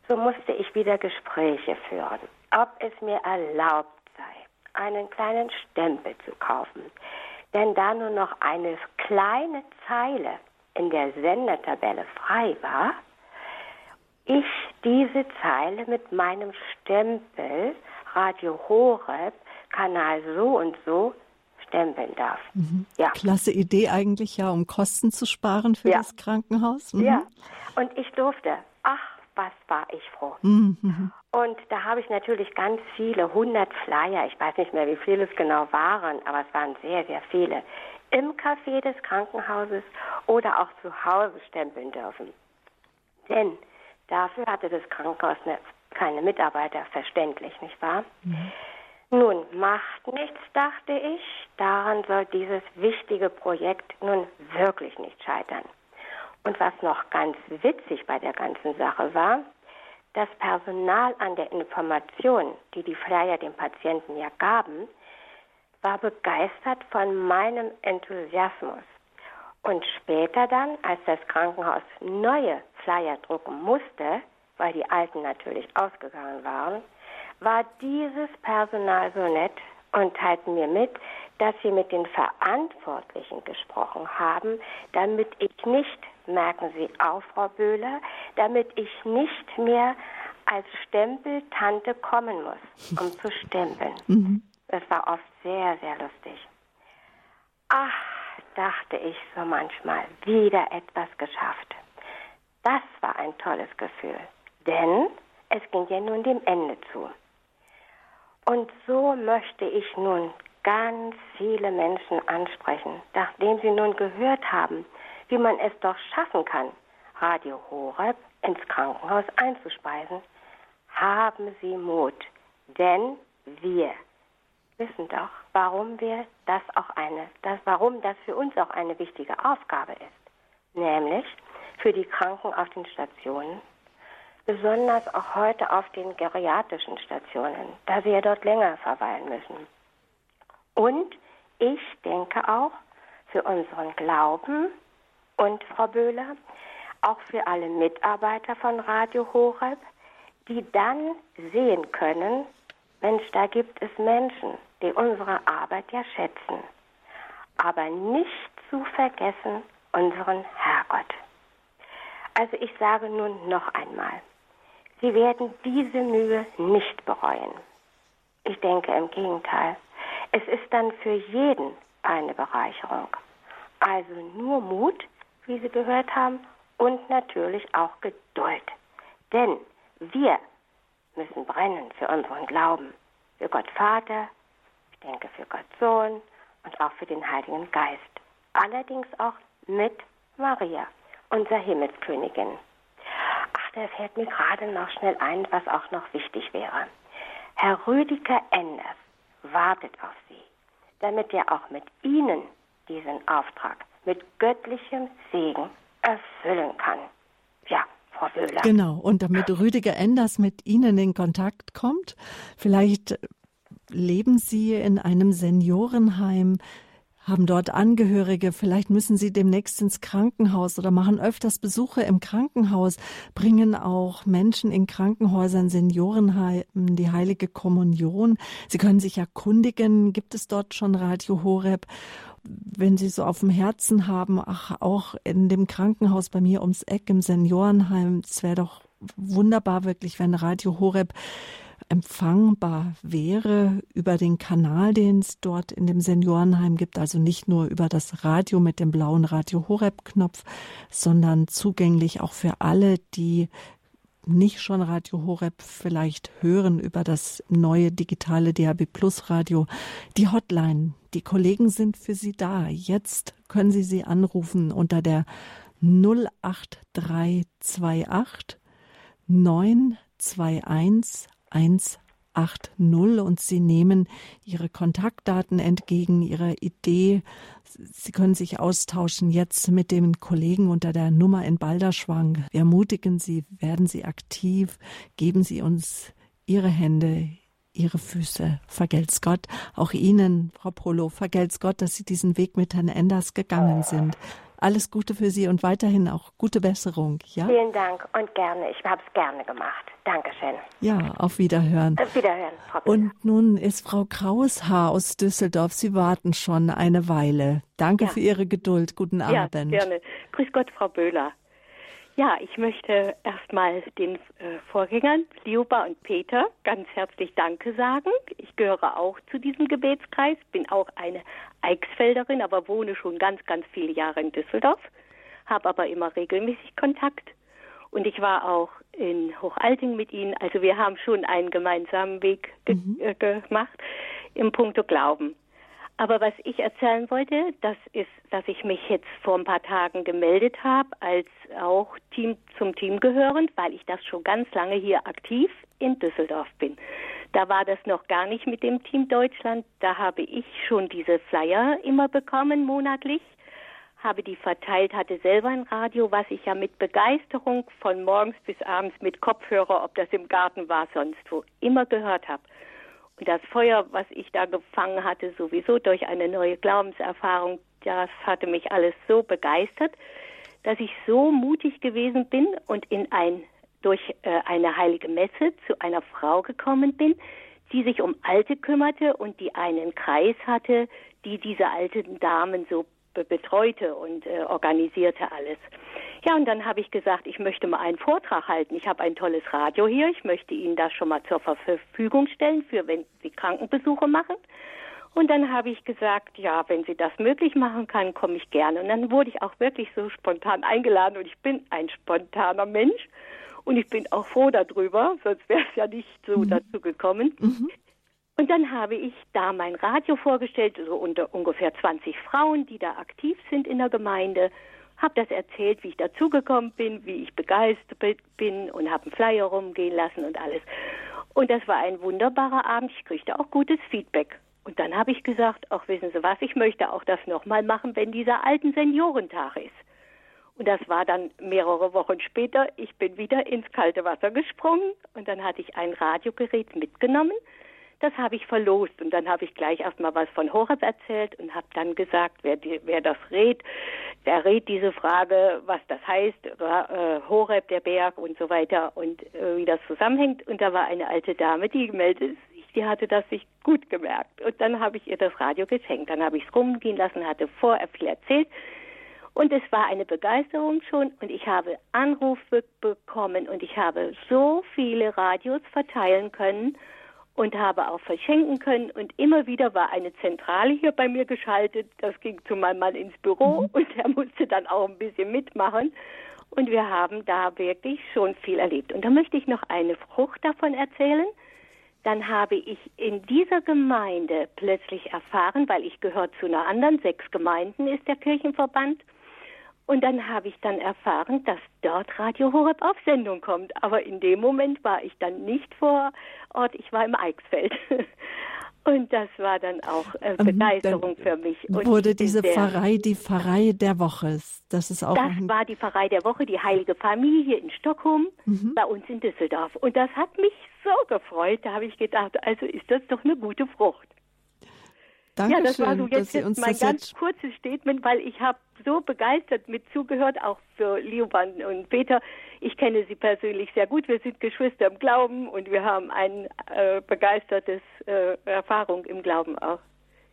So musste ich wieder Gespräche führen, ob es mir erlaubt sei, einen kleinen Stempel zu kaufen. Denn da nur noch eine kleine Zeile in der Sendertabelle frei war, ich diese Zeile mit meinem Stempel Radio Horeb, Kanal so und so stempeln darf. Mhm. Ja. Klasse Idee eigentlich ja, um Kosten zu sparen für ja. das Krankenhaus. Mhm. Ja, und ich durfte. Ach, was war ich froh. Mhm. Und da habe ich natürlich ganz viele, hundert Flyer, ich weiß nicht mehr, wie viele es genau waren, aber es waren sehr, sehr viele, im Café des Krankenhauses oder auch zu Hause stempeln dürfen. Denn dafür hatte das Krankenhaus eine, keine Mitarbeiter, verständlich, nicht wahr? Mhm. Nun, macht nichts, dachte ich. Daran soll dieses wichtige Projekt nun wirklich nicht scheitern. Und was noch ganz witzig bei der ganzen Sache war, das Personal an der Information, die die Flyer dem Patienten ja gaben, war begeistert von meinem Enthusiasmus. Und später dann, als das Krankenhaus neue Flyer drucken musste, weil die alten natürlich ausgegangen waren, war dieses Personal so nett und teilten mir mit, dass sie mit den Verantwortlichen gesprochen haben, damit ich nicht, merken Sie auch, Frau Böhler, damit ich nicht mehr als Stempeltante kommen muss, um zu stempeln. Mhm. Das war oft sehr, sehr lustig. Ach, dachte ich so manchmal, wieder etwas geschafft. Das war ein tolles Gefühl, denn es ging ja nun dem Ende zu. Und so möchte ich nun ganz viele Menschen ansprechen, nachdem sie nun gehört haben, wie man es doch schaffen kann, Radio Horeb ins Krankenhaus einzuspeisen. Haben Sie Mut, denn wir wissen doch, warum wir das auch eine, das, warum das für uns auch eine wichtige Aufgabe ist. Nämlich für die Kranken auf den Stationen, besonders auch heute auf den geriatrischen Stationen, da ja dort länger verweilen müssen. Und ich denke auch für unseren Glauben und Frau Böhler, auch für alle Mitarbeiter von Radio Horeb, die dann sehen können, Mensch, da gibt es Menschen, die unsere Arbeit ja schätzen, aber nicht zu vergessen unseren Herrgott. Also ich sage nun noch einmal, Sie werden diese Mühe nicht bereuen. Ich denke im Gegenteil, es ist dann für jeden eine Bereicherung. Also nur Mut, wie Sie gehört haben, und natürlich auch Geduld. Denn wir müssen brennen für unseren Glauben, für Gott Vater, ich denke für Gott Sohn und auch für den Heiligen Geist. Allerdings auch mit Maria, unserer Himmelskönigin. Da fällt mir gerade noch schnell ein, was auch noch wichtig wäre. Herr Rüdiger Enders wartet auf Sie, damit er auch mit Ihnen diesen Auftrag mit göttlichem Segen erfüllen kann. Ja, Frau Wöhler. Genau, und damit Rüdiger Enders mit Ihnen in Kontakt kommt, vielleicht leben Sie in einem Seniorenheim, haben dort Angehörige, vielleicht müssen sie demnächst ins Krankenhaus oder machen öfters Besuche im Krankenhaus, bringen auch Menschen in Krankenhäusern, Seniorenheimen die heilige Kommunion. Sie können sich erkundigen, gibt es dort schon Radio Horeb? wenn Sie so auf dem Herzen haben, ach, auch in dem Krankenhaus bei mir ums Eck im Seniorenheim, es wäre doch wunderbar wirklich, wenn Radio Horeb empfangbar wäre über den Kanal, den es dort in dem Seniorenheim gibt, also nicht nur über das Radio mit dem blauen Radio Horeb Knopf, sondern zugänglich auch für alle, die nicht schon Radio Horeb vielleicht hören über das neue digitale DAB Plus Radio. Die Hotline, die Kollegen sind für Sie da. Jetzt können Sie sie anrufen unter der 08328 921 180 und Sie nehmen Ihre Kontaktdaten entgegen, Ihre Idee. Sie können sich austauschen jetzt mit den Kollegen unter der Nummer in Balderschwang. Wir ermutigen Sie, werden Sie aktiv, geben Sie uns Ihre Hände, Ihre Füße. Vergelt's Gott. Auch Ihnen, Frau Polo, vergelt's Gott, dass Sie diesen Weg mit Herrn Enders gegangen sind. Alles Gute für Sie und weiterhin auch gute Besserung. Ja? Vielen Dank und gerne. Ich habe es gerne gemacht. Dankeschön. Ja, auf Wiederhören. Auf Wiederhören, Frau Und nun ist Frau Kraushaar aus Düsseldorf. Sie warten schon eine Weile. Danke ja. für Ihre Geduld. Guten Abend. Ja, gerne. Grüß Gott, Frau Böhler. Ja, ich möchte erstmal den äh, Vorgängern, Liuba und Peter, ganz herzlich Danke sagen. Ich gehöre auch zu diesem Gebetskreis, bin auch eine Eichsfelderin, aber wohne schon ganz, ganz viele Jahre in Düsseldorf, habe aber immer regelmäßig Kontakt. Und ich war auch in Hochalting mit Ihnen. Also wir haben schon einen gemeinsamen Weg ge mhm. äh, gemacht im Punkto Glauben. Aber was ich erzählen wollte, das ist, dass ich mich jetzt vor ein paar Tagen gemeldet habe, als auch Team zum Team gehörend, weil ich das schon ganz lange hier aktiv in Düsseldorf bin. Da war das noch gar nicht mit dem Team Deutschland. Da habe ich schon diese Flyer immer bekommen monatlich, habe die verteilt, hatte selber ein Radio, was ich ja mit Begeisterung von morgens bis abends mit Kopfhörer, ob das im Garten war, sonst wo, immer gehört habe das Feuer, was ich da gefangen hatte, sowieso durch eine neue Glaubenserfahrung, das hatte mich alles so begeistert, dass ich so mutig gewesen bin und in ein durch äh, eine heilige Messe zu einer Frau gekommen bin, die sich um Alte kümmerte und die einen Kreis hatte, die diese alten Damen so be betreute und äh, organisierte alles. Ja, und dann habe ich gesagt, ich möchte mal einen Vortrag halten. Ich habe ein tolles Radio hier. Ich möchte Ihnen das schon mal zur Verfügung stellen, für wenn Sie Krankenbesuche machen. Und dann habe ich gesagt, ja, wenn sie das möglich machen kann, komme ich gerne. Und dann wurde ich auch wirklich so spontan eingeladen und ich bin ein spontaner Mensch und ich bin auch froh darüber, sonst wäre es ja nicht so mhm. dazu gekommen. Mhm. Und dann habe ich da mein Radio vorgestellt, so unter ungefähr 20 Frauen, die da aktiv sind in der Gemeinde habe das erzählt, wie ich dazugekommen bin, wie ich begeistert bin und habe einen Flyer rumgehen lassen und alles. Und das war ein wunderbarer Abend. Ich kriegte auch gutes Feedback. Und dann habe ich gesagt, ach wissen Sie was, ich möchte auch das nochmal machen, wenn dieser alten Seniorentag ist. Und das war dann mehrere Wochen später. Ich bin wieder ins kalte Wasser gesprungen und dann hatte ich ein Radiogerät mitgenommen. Das habe ich verlost und dann habe ich gleich erstmal was von Horeb erzählt und habe dann gesagt, wer, wer das rät, der rät diese Frage, was das heißt, äh, Horeb, der Berg und so weiter und äh, wie das zusammenhängt. Und da war eine alte Dame, die gemeldet sich, die hatte das sich gut gemerkt. Und dann habe ich ihr das Radio geschenkt. Dann habe ich es rumgehen lassen, hatte vorher viel erzählt. Und es war eine Begeisterung schon und ich habe Anrufe bekommen und ich habe so viele Radios verteilen können und habe auch verschenken können. Und immer wieder war eine Zentrale hier bei mir geschaltet. Das ging zu meinem Mann ins Büro mhm. und er musste dann auch ein bisschen mitmachen. Und wir haben da wirklich schon viel erlebt. Und da möchte ich noch eine Frucht davon erzählen. Dann habe ich in dieser Gemeinde plötzlich erfahren, weil ich gehöre zu einer anderen, sechs Gemeinden ist der Kirchenverband. Und dann habe ich dann erfahren, dass dort Radio Horeb auf Sendung kommt. Aber in dem Moment war ich dann nicht vor Ort, ich war im Eichsfeld. Und das war dann auch äh, ähm, Begeisterung dann für mich. Und wurde diese Pfarrei die Pfarrei der Woche? Das ist auch. Das war die Pfarrei der Woche, die Heilige Familie in Stockholm, mhm. bei uns in Düsseldorf. Und das hat mich so gefreut. Da habe ich gedacht, also ist das doch eine gute Frucht. Dankeschön, ja, das war so jetzt, jetzt mein ganz kurzes Statement, weil ich habe so begeistert mit zugehört, auch für Lioban und Peter. Ich kenne sie persönlich sehr gut. Wir sind Geschwister im Glauben und wir haben eine äh, begeistertes äh, Erfahrung im Glauben auch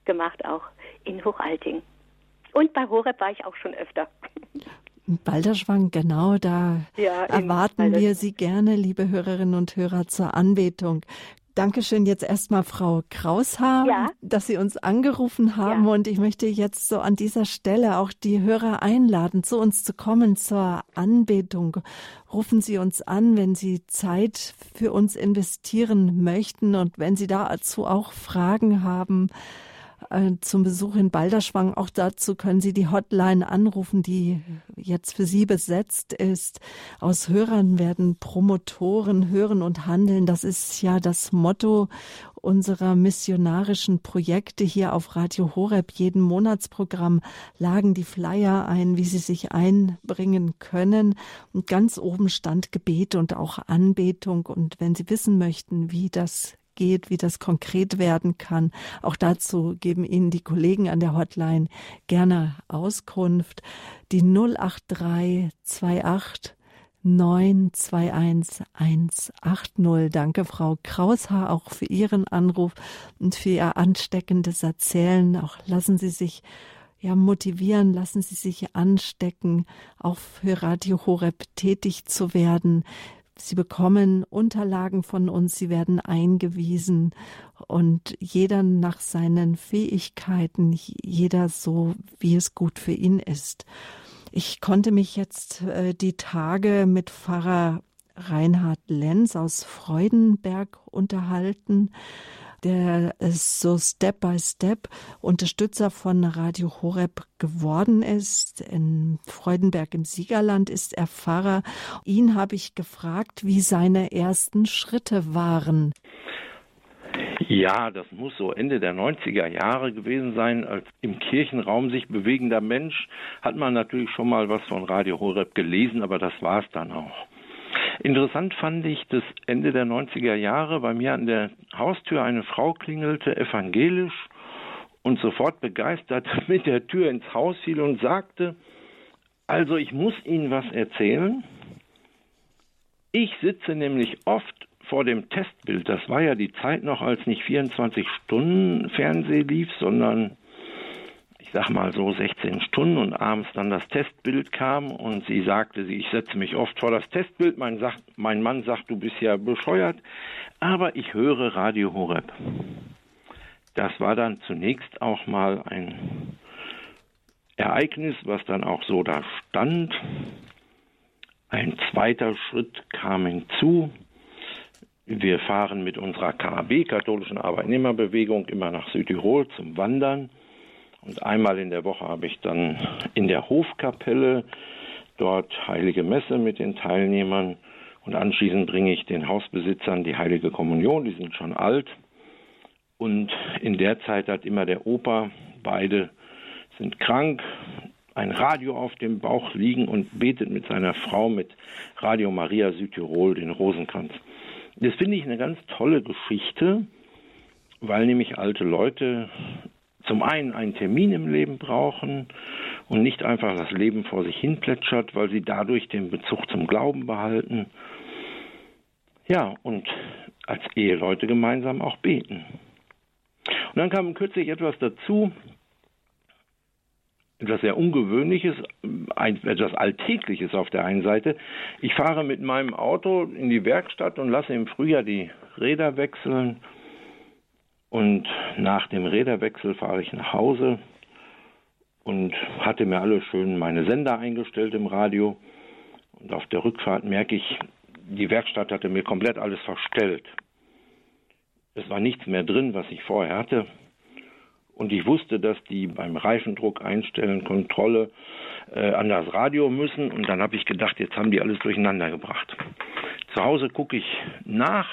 gemacht, auch in Hochalting. Und bei Horeb war ich auch schon öfter. Balderschwang, genau, da ja, erwarten wir Sie gerne, liebe Hörerinnen und Hörer, zur Anbetung. Dankeschön jetzt erstmal Frau Kraushaar, ja. dass Sie uns angerufen haben. Ja. Und ich möchte jetzt so an dieser Stelle auch die Hörer einladen, zu uns zu kommen zur Anbetung. Rufen Sie uns an, wenn Sie Zeit für uns investieren möchten und wenn Sie dazu auch Fragen haben äh, zum Besuch in Balderschwang. Auch dazu können Sie die Hotline anrufen, die jetzt für Sie besetzt ist. Aus Hörern werden Promotoren hören und handeln. Das ist ja das Motto unserer missionarischen Projekte hier auf Radio Horeb. Jeden Monatsprogramm lagen die Flyer ein, wie sie sich einbringen können. Und ganz oben stand Gebet und auch Anbetung. Und wenn Sie wissen möchten, wie das geht, wie das konkret werden kann. Auch dazu geben Ihnen die Kollegen an der Hotline gerne Auskunft. Die 08328 921180. Danke, Frau Kraushaar, auch für Ihren Anruf und für Ihr ansteckendes Erzählen. Auch lassen Sie sich ja, motivieren, lassen Sie sich anstecken, auch für Radio Horeb tätig zu werden. Sie bekommen Unterlagen von uns, sie werden eingewiesen und jeder nach seinen Fähigkeiten, jeder so, wie es gut für ihn ist. Ich konnte mich jetzt äh, die Tage mit Pfarrer Reinhard Lenz aus Freudenberg unterhalten der so Step by Step Unterstützer von Radio Horeb geworden ist. In Freudenberg im Siegerland ist er Pfarrer. Ihn habe ich gefragt, wie seine ersten Schritte waren. Ja, das muss so Ende der 90er Jahre gewesen sein. Als im Kirchenraum sich bewegender Mensch hat man natürlich schon mal was von Radio Horeb gelesen, aber das war es dann auch. Interessant fand ich, dass Ende der 90er Jahre bei mir an der Haustür eine Frau klingelte, evangelisch, und sofort begeistert mit der Tür ins Haus fiel und sagte, also ich muss Ihnen was erzählen. Ich sitze nämlich oft vor dem Testbild. Das war ja die Zeit noch, als nicht 24 Stunden Fernseh lief, sondern ich sag mal so 16 Stunden und abends dann das Testbild kam und sie sagte, ich setze mich oft vor das Testbild. Mein, sagt, mein Mann sagt, du bist ja bescheuert, aber ich höre Radio Horeb. Das war dann zunächst auch mal ein Ereignis, was dann auch so da stand. Ein zweiter Schritt kam hinzu. Wir fahren mit unserer KAB, katholischen Arbeitnehmerbewegung, immer nach Südtirol zum Wandern. Und einmal in der Woche habe ich dann in der Hofkapelle dort heilige Messe mit den Teilnehmern und anschließend bringe ich den Hausbesitzern die heilige Kommunion, die sind schon alt. Und in der Zeit hat immer der Opa, beide sind krank, ein Radio auf dem Bauch liegen und betet mit seiner Frau mit Radio Maria Südtirol den Rosenkranz. Das finde ich eine ganz tolle Geschichte, weil nämlich alte Leute zum einen einen Termin im Leben brauchen und nicht einfach das Leben vor sich hin plätschert, weil sie dadurch den Bezug zum Glauben behalten. Ja, und als Eheleute gemeinsam auch beten. Und dann kam kürzlich etwas dazu, etwas sehr Ungewöhnliches, etwas Alltägliches auf der einen Seite. Ich fahre mit meinem Auto in die Werkstatt und lasse im Frühjahr die Räder wechseln. Und nach dem Räderwechsel fahre ich nach Hause und hatte mir alle schön meine Sender eingestellt im Radio. Und auf der Rückfahrt merke ich, die Werkstatt hatte mir komplett alles verstellt. Es war nichts mehr drin, was ich vorher hatte. Und ich wusste, dass die beim Reifendruck einstellen, Kontrolle äh, an das Radio müssen. Und dann habe ich gedacht, jetzt haben die alles durcheinander gebracht. Zu Hause gucke ich nach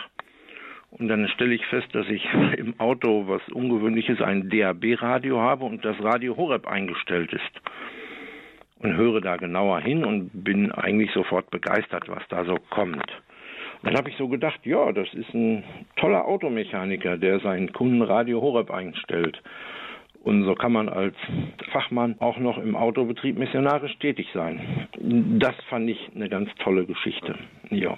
und dann stelle ich fest, dass ich im Auto, was ungewöhnliches, ein DAB-Radio habe und das Radio Horeb eingestellt ist. Und höre da genauer hin und bin eigentlich sofort begeistert, was da so kommt. Dann habe ich so gedacht, ja, das ist ein toller Automechaniker, der sein Kundenradio Horeb einstellt. Und so kann man als Fachmann auch noch im Autobetrieb missionarisch tätig sein. Das fand ich eine ganz tolle Geschichte. Ja.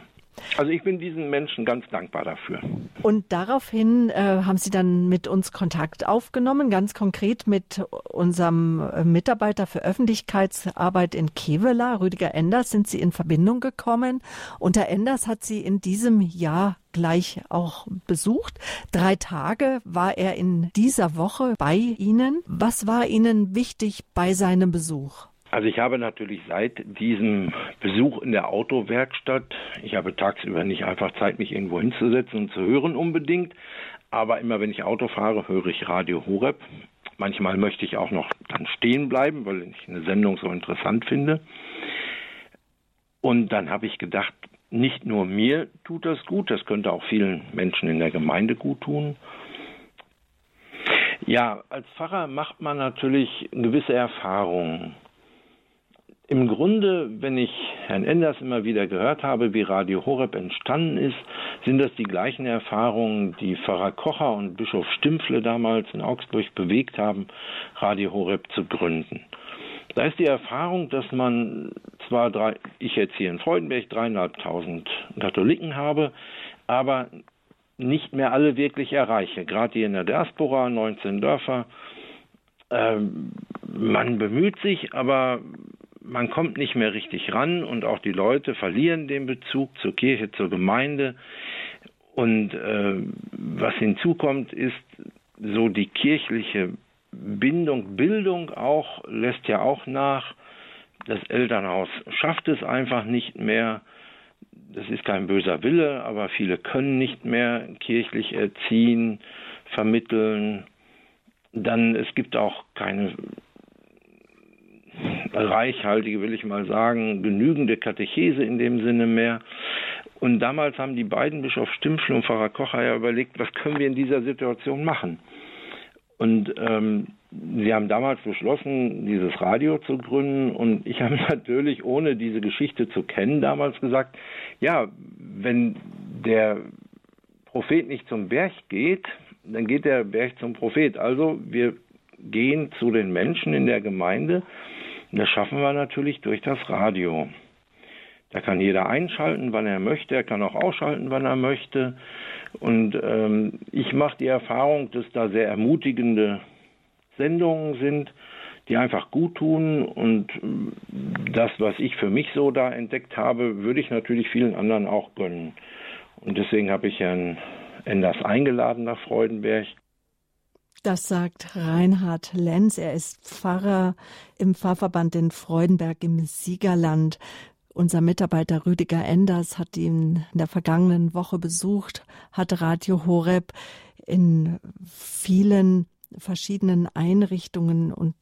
Also ich bin diesen Menschen ganz dankbar dafür. Und daraufhin äh, haben Sie dann mit uns Kontakt aufgenommen, ganz konkret mit unserem äh, Mitarbeiter für Öffentlichkeitsarbeit in Kevela, Rüdiger Enders, sind Sie in Verbindung gekommen. Und der Enders hat Sie in diesem Jahr gleich auch besucht. Drei Tage war er in dieser Woche bei Ihnen. Was war Ihnen wichtig bei seinem Besuch? Also ich habe natürlich seit diesem Besuch in der Autowerkstatt, ich habe tagsüber nicht einfach Zeit, mich irgendwo hinzusetzen und zu hören unbedingt, aber immer wenn ich Auto fahre, höre ich Radio Horeb. Manchmal möchte ich auch noch dann stehen bleiben, weil ich eine Sendung so interessant finde. Und dann habe ich gedacht, nicht nur mir tut das gut, das könnte auch vielen Menschen in der Gemeinde gut tun. Ja, als Pfarrer macht man natürlich gewisse Erfahrungen. Im Grunde, wenn ich Herrn Enders immer wieder gehört habe, wie Radio Horeb entstanden ist, sind das die gleichen Erfahrungen, die Pfarrer Kocher und Bischof Stimpfle damals in Augsburg bewegt haben, Radio Horeb zu gründen. Da ist die Erfahrung, dass man zwar drei, ich jetzt hier in Freudenberg dreieinhalbtausend Katholiken habe, aber nicht mehr alle wirklich erreiche. Gerade hier in der Diaspora, 19 Dörfer. Ähm, man bemüht sich, aber man kommt nicht mehr richtig ran und auch die Leute verlieren den Bezug zur Kirche, zur Gemeinde. Und äh, was hinzukommt, ist so die kirchliche Bindung, Bildung auch, lässt ja auch nach. Das Elternhaus schafft es einfach nicht mehr. Das ist kein böser Wille, aber viele können nicht mehr kirchlich erziehen, vermitteln. Dann, es gibt auch keine reichhaltige, will ich mal sagen, genügende Katechese in dem Sinne mehr. Und damals haben die beiden Bischof Stimpfel und Pfarrer Kocher ja überlegt, was können wir in dieser Situation machen? Und ähm, sie haben damals beschlossen, dieses Radio zu gründen. Und ich habe natürlich, ohne diese Geschichte zu kennen, damals gesagt, ja, wenn der Prophet nicht zum Berg geht, dann geht der Berg zum Prophet. Also wir gehen zu den Menschen in der Gemeinde das schaffen wir natürlich durch das Radio. Da kann jeder einschalten, wann er möchte. Er kann auch ausschalten, wann er möchte. Und ähm, ich mache die Erfahrung, dass da sehr ermutigende Sendungen sind, die einfach gut tun. Und äh, das, was ich für mich so da entdeckt habe, würde ich natürlich vielen anderen auch gönnen. Und deswegen habe ich Herrn Enders eingeladen nach Freudenberg. Das sagt Reinhard Lenz. Er ist Pfarrer im Pfarrverband in Freudenberg im Siegerland. Unser Mitarbeiter Rüdiger Enders hat ihn in der vergangenen Woche besucht, hat Radio Horeb in vielen verschiedenen Einrichtungen und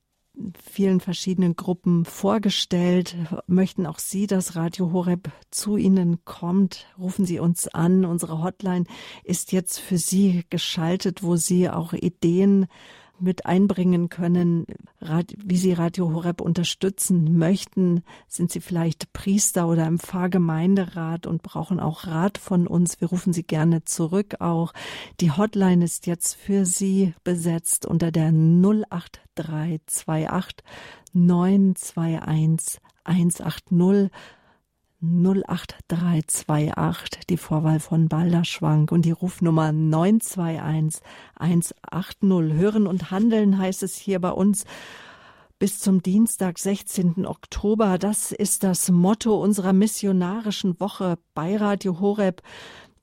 vielen verschiedenen Gruppen vorgestellt, möchten auch Sie, dass Radio Horeb zu Ihnen kommt. Rufen Sie uns an. Unsere Hotline ist jetzt für Sie geschaltet, wo Sie auch Ideen mit einbringen können, wie Sie Radio Horeb unterstützen möchten. Sind Sie vielleicht Priester oder im Pfarrgemeinderat und brauchen auch Rat von uns? Wir rufen Sie gerne zurück auch. Die Hotline ist jetzt für Sie besetzt unter der 08328 921 180 08328, die Vorwahl von Balderschwank und die Rufnummer 921 180. Hören und handeln heißt es hier bei uns bis zum Dienstag, 16. Oktober. Das ist das Motto unserer missionarischen Woche bei Radio Horeb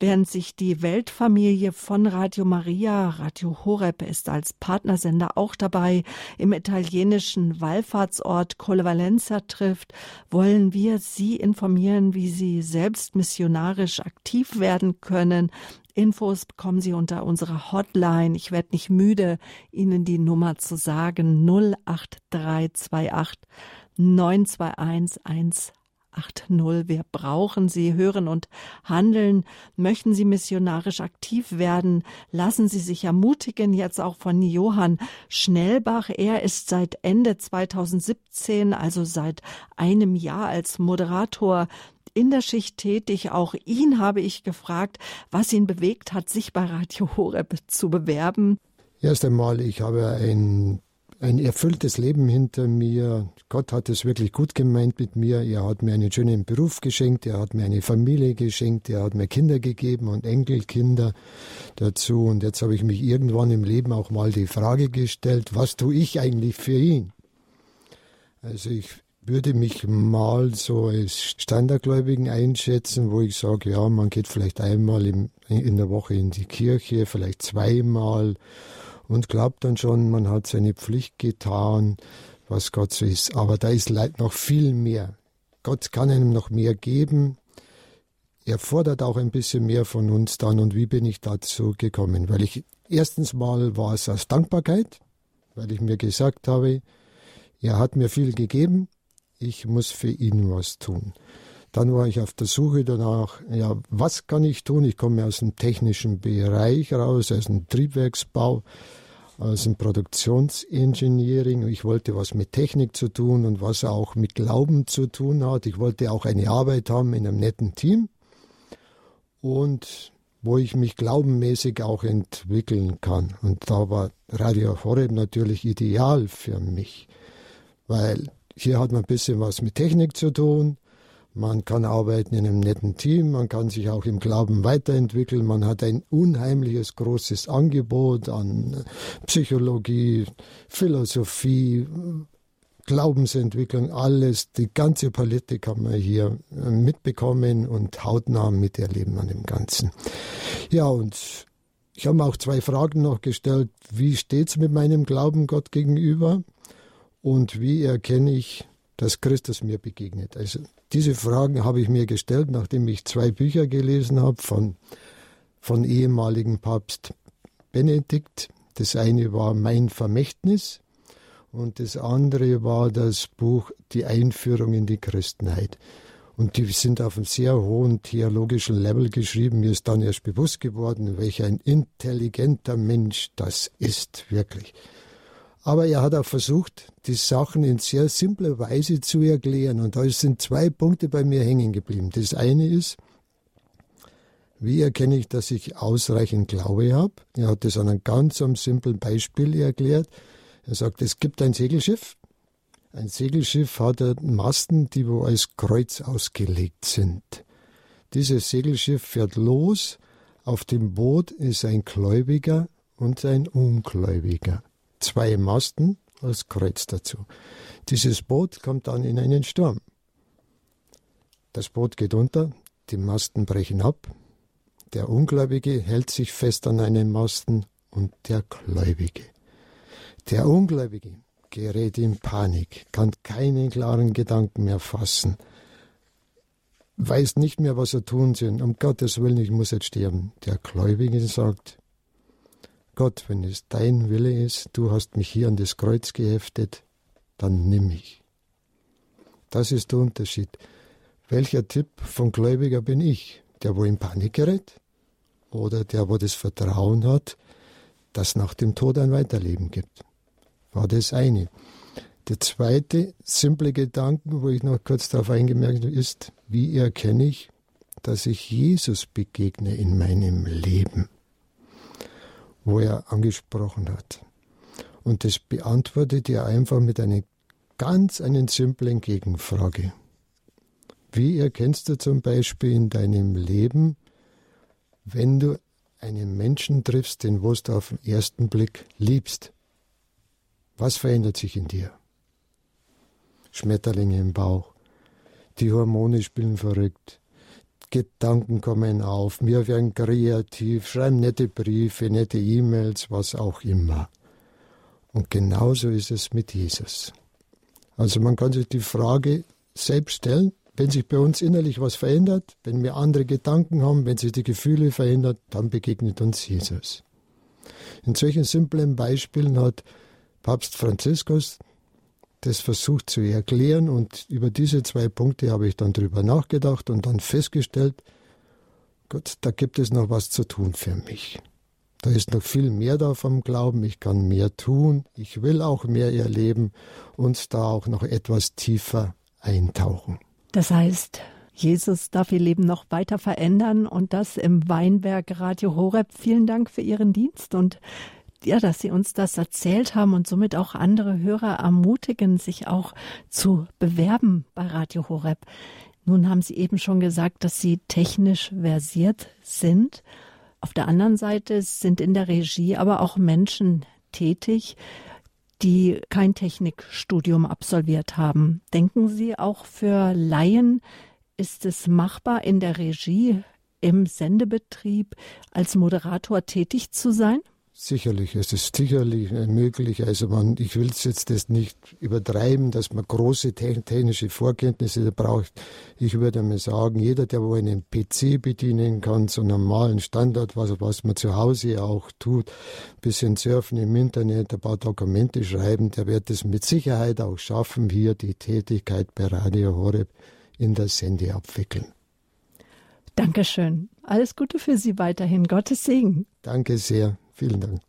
während sich die Weltfamilie von Radio Maria, Radio Horeb ist als Partnersender auch dabei, im italienischen Wallfahrtsort Colvalenza trifft, wollen wir Sie informieren, wie Sie selbst missionarisch aktiv werden können. Infos bekommen Sie unter unserer Hotline. Ich werde nicht müde, Ihnen die Nummer zu sagen. 08328 921 80. Wir brauchen Sie, hören und handeln. Möchten Sie missionarisch aktiv werden? Lassen Sie sich ermutigen, jetzt auch von Johann Schnellbach. Er ist seit Ende 2017, also seit einem Jahr als Moderator in der Schicht tätig. Auch ihn habe ich gefragt, was ihn bewegt hat, sich bei Radio Horeb zu bewerben. Erst einmal, ich habe ein ein erfülltes Leben hinter mir. Gott hat es wirklich gut gemeint mit mir. Er hat mir einen schönen Beruf geschenkt, er hat mir eine Familie geschenkt, er hat mir Kinder gegeben und Enkelkinder dazu. Und jetzt habe ich mich irgendwann im Leben auch mal die Frage gestellt, was tue ich eigentlich für ihn? Also ich würde mich mal so als Standardgläubigen einschätzen, wo ich sage, ja, man geht vielleicht einmal in der Woche in die Kirche, vielleicht zweimal und glaubt dann schon, man hat seine Pflicht getan, was Gott so ist. Aber da ist leid noch viel mehr. Gott kann einem noch mehr geben. Er fordert auch ein bisschen mehr von uns dann. Und wie bin ich dazu gekommen? Weil ich erstens mal war es aus Dankbarkeit, weil ich mir gesagt habe, er hat mir viel gegeben, ich muss für ihn was tun. Dann war ich auf der Suche danach, ja, was kann ich tun? Ich komme aus dem technischen Bereich raus, aus dem Triebwerksbau aus dem Produktionsengineering. Ich wollte was mit Technik zu tun und was auch mit Glauben zu tun hat. Ich wollte auch eine Arbeit haben in einem netten Team und wo ich mich glaubenmäßig auch entwickeln kann. Und da war Radio Horeb natürlich ideal für mich, weil hier hat man ein bisschen was mit Technik zu tun. Man kann arbeiten in einem netten Team, man kann sich auch im Glauben weiterentwickeln, man hat ein unheimliches großes Angebot an Psychologie, Philosophie, Glaubensentwicklung, alles, die ganze Palette kann man hier mitbekommen und hautnah miterleben an dem Ganzen. Ja, und ich habe auch zwei Fragen noch gestellt. Wie steht es mit meinem Glauben Gott gegenüber? Und wie erkenne ich, dass Christus mir begegnet? Also diese Fragen habe ich mir gestellt, nachdem ich zwei Bücher gelesen habe von, von ehemaligen Papst Benedikt. Das eine war Mein Vermächtnis und das andere war das Buch Die Einführung in die Christenheit. Und die sind auf einem sehr hohen theologischen Level geschrieben. Mir ist dann erst bewusst geworden, welch ein intelligenter Mensch das ist, wirklich. Aber er hat auch versucht, die Sachen in sehr simpler Weise zu erklären. Und da sind zwei Punkte bei mir hängen geblieben. Das eine ist, wie erkenne ich, dass ich ausreichend Glaube habe? Er hat das an einem ganz simplen Beispiel erklärt. Er sagt, es gibt ein Segelschiff. Ein Segelschiff hat Masten, die wo als Kreuz ausgelegt sind. Dieses Segelschiff fährt los. Auf dem Boot ist ein Gläubiger und ein Ungläubiger zwei Masten als Kreuz dazu. Dieses Boot kommt dann in einen Sturm. Das Boot geht unter, die Masten brechen ab, der Ungläubige hält sich fest an einen Masten und der Gläubige. Der Ungläubige gerät in Panik, kann keinen klaren Gedanken mehr fassen, weiß nicht mehr, was er tun soll. Um Gottes Willen, ich muss jetzt sterben. Der Gläubige sagt, Gott, wenn es dein Wille ist, du hast mich hier an das Kreuz geheftet, dann nimm mich. Das ist der Unterschied. Welcher Tipp von Gläubiger bin ich? Der, wo in Panik gerät? Oder der, wo das Vertrauen hat, dass nach dem Tod ein Weiterleben gibt? War das eine. Der zweite simple Gedanke, wo ich noch kurz darauf eingemerkt habe, ist, wie erkenne ich, dass ich Jesus begegne in meinem Leben, wo er angesprochen hat. Und das beantwortet er einfach mit einer ganz einen simplen Gegenfrage. Wie erkennst du zum Beispiel in deinem Leben, wenn du einen Menschen triffst, den du auf den ersten Blick liebst? Was verändert sich in dir? Schmetterlinge im Bauch. Die Hormone spielen verrückt. Gedanken kommen auf. Wir werden kreativ, schreiben nette Briefe, nette E-Mails, was auch immer. Und genauso ist es mit Jesus. Also man kann sich die Frage selbst stellen, wenn sich bei uns innerlich was verändert, wenn wir andere Gedanken haben, wenn sich die Gefühle verändern, dann begegnet uns Jesus. In solchen simplen Beispielen hat Papst Franziskus das versucht zu erklären und über diese zwei Punkte habe ich dann drüber nachgedacht und dann festgestellt, Gott, da gibt es noch was zu tun für mich. Da ist noch viel mehr da vom Glauben, ich kann mehr tun, ich will auch mehr erleben und da auch noch etwas tiefer eintauchen. Das heißt, Jesus darf Ihr Leben noch weiter verändern und das im Weinberg Radio Horeb. Vielen Dank für Ihren Dienst und ja, dass Sie uns das erzählt haben und somit auch andere Hörer ermutigen, sich auch zu bewerben bei Radio Horeb. Nun haben Sie eben schon gesagt, dass Sie technisch versiert sind. Auf der anderen Seite sind in der Regie aber auch Menschen tätig, die kein Technikstudium absolviert haben. Denken Sie, auch für Laien ist es machbar, in der Regie, im Sendebetrieb als Moderator tätig zu sein? Sicherlich, es ist sicherlich möglich. Also man, ich will es jetzt das nicht übertreiben, dass man große technische Vorkenntnisse braucht. Ich würde mal sagen, jeder, der wohl einen PC bedienen kann, so einen normalen Standard, was, was man zu Hause auch tut, bisschen surfen im Internet, ein paar Dokumente schreiben, der wird es mit Sicherheit auch schaffen, hier die Tätigkeit bei Radio Horeb in der Sende abwickeln. Dankeschön. Alles Gute für Sie weiterhin. Gottes Segen. Danke sehr. Vielen Dank.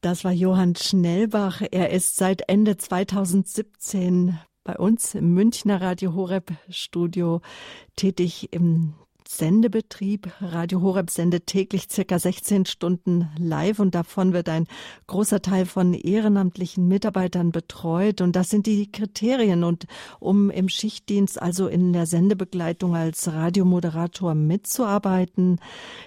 Das war Johann Schnellbach. Er ist seit Ende 2017 bei uns im Münchner Radio Horeb Studio tätig im Sendebetrieb. Radio Horeb sendet täglich circa 16 Stunden live und davon wird ein großer Teil von ehrenamtlichen Mitarbeitern betreut. Und das sind die Kriterien. Und um im Schichtdienst, also in der Sendebegleitung als Radiomoderator mitzuarbeiten,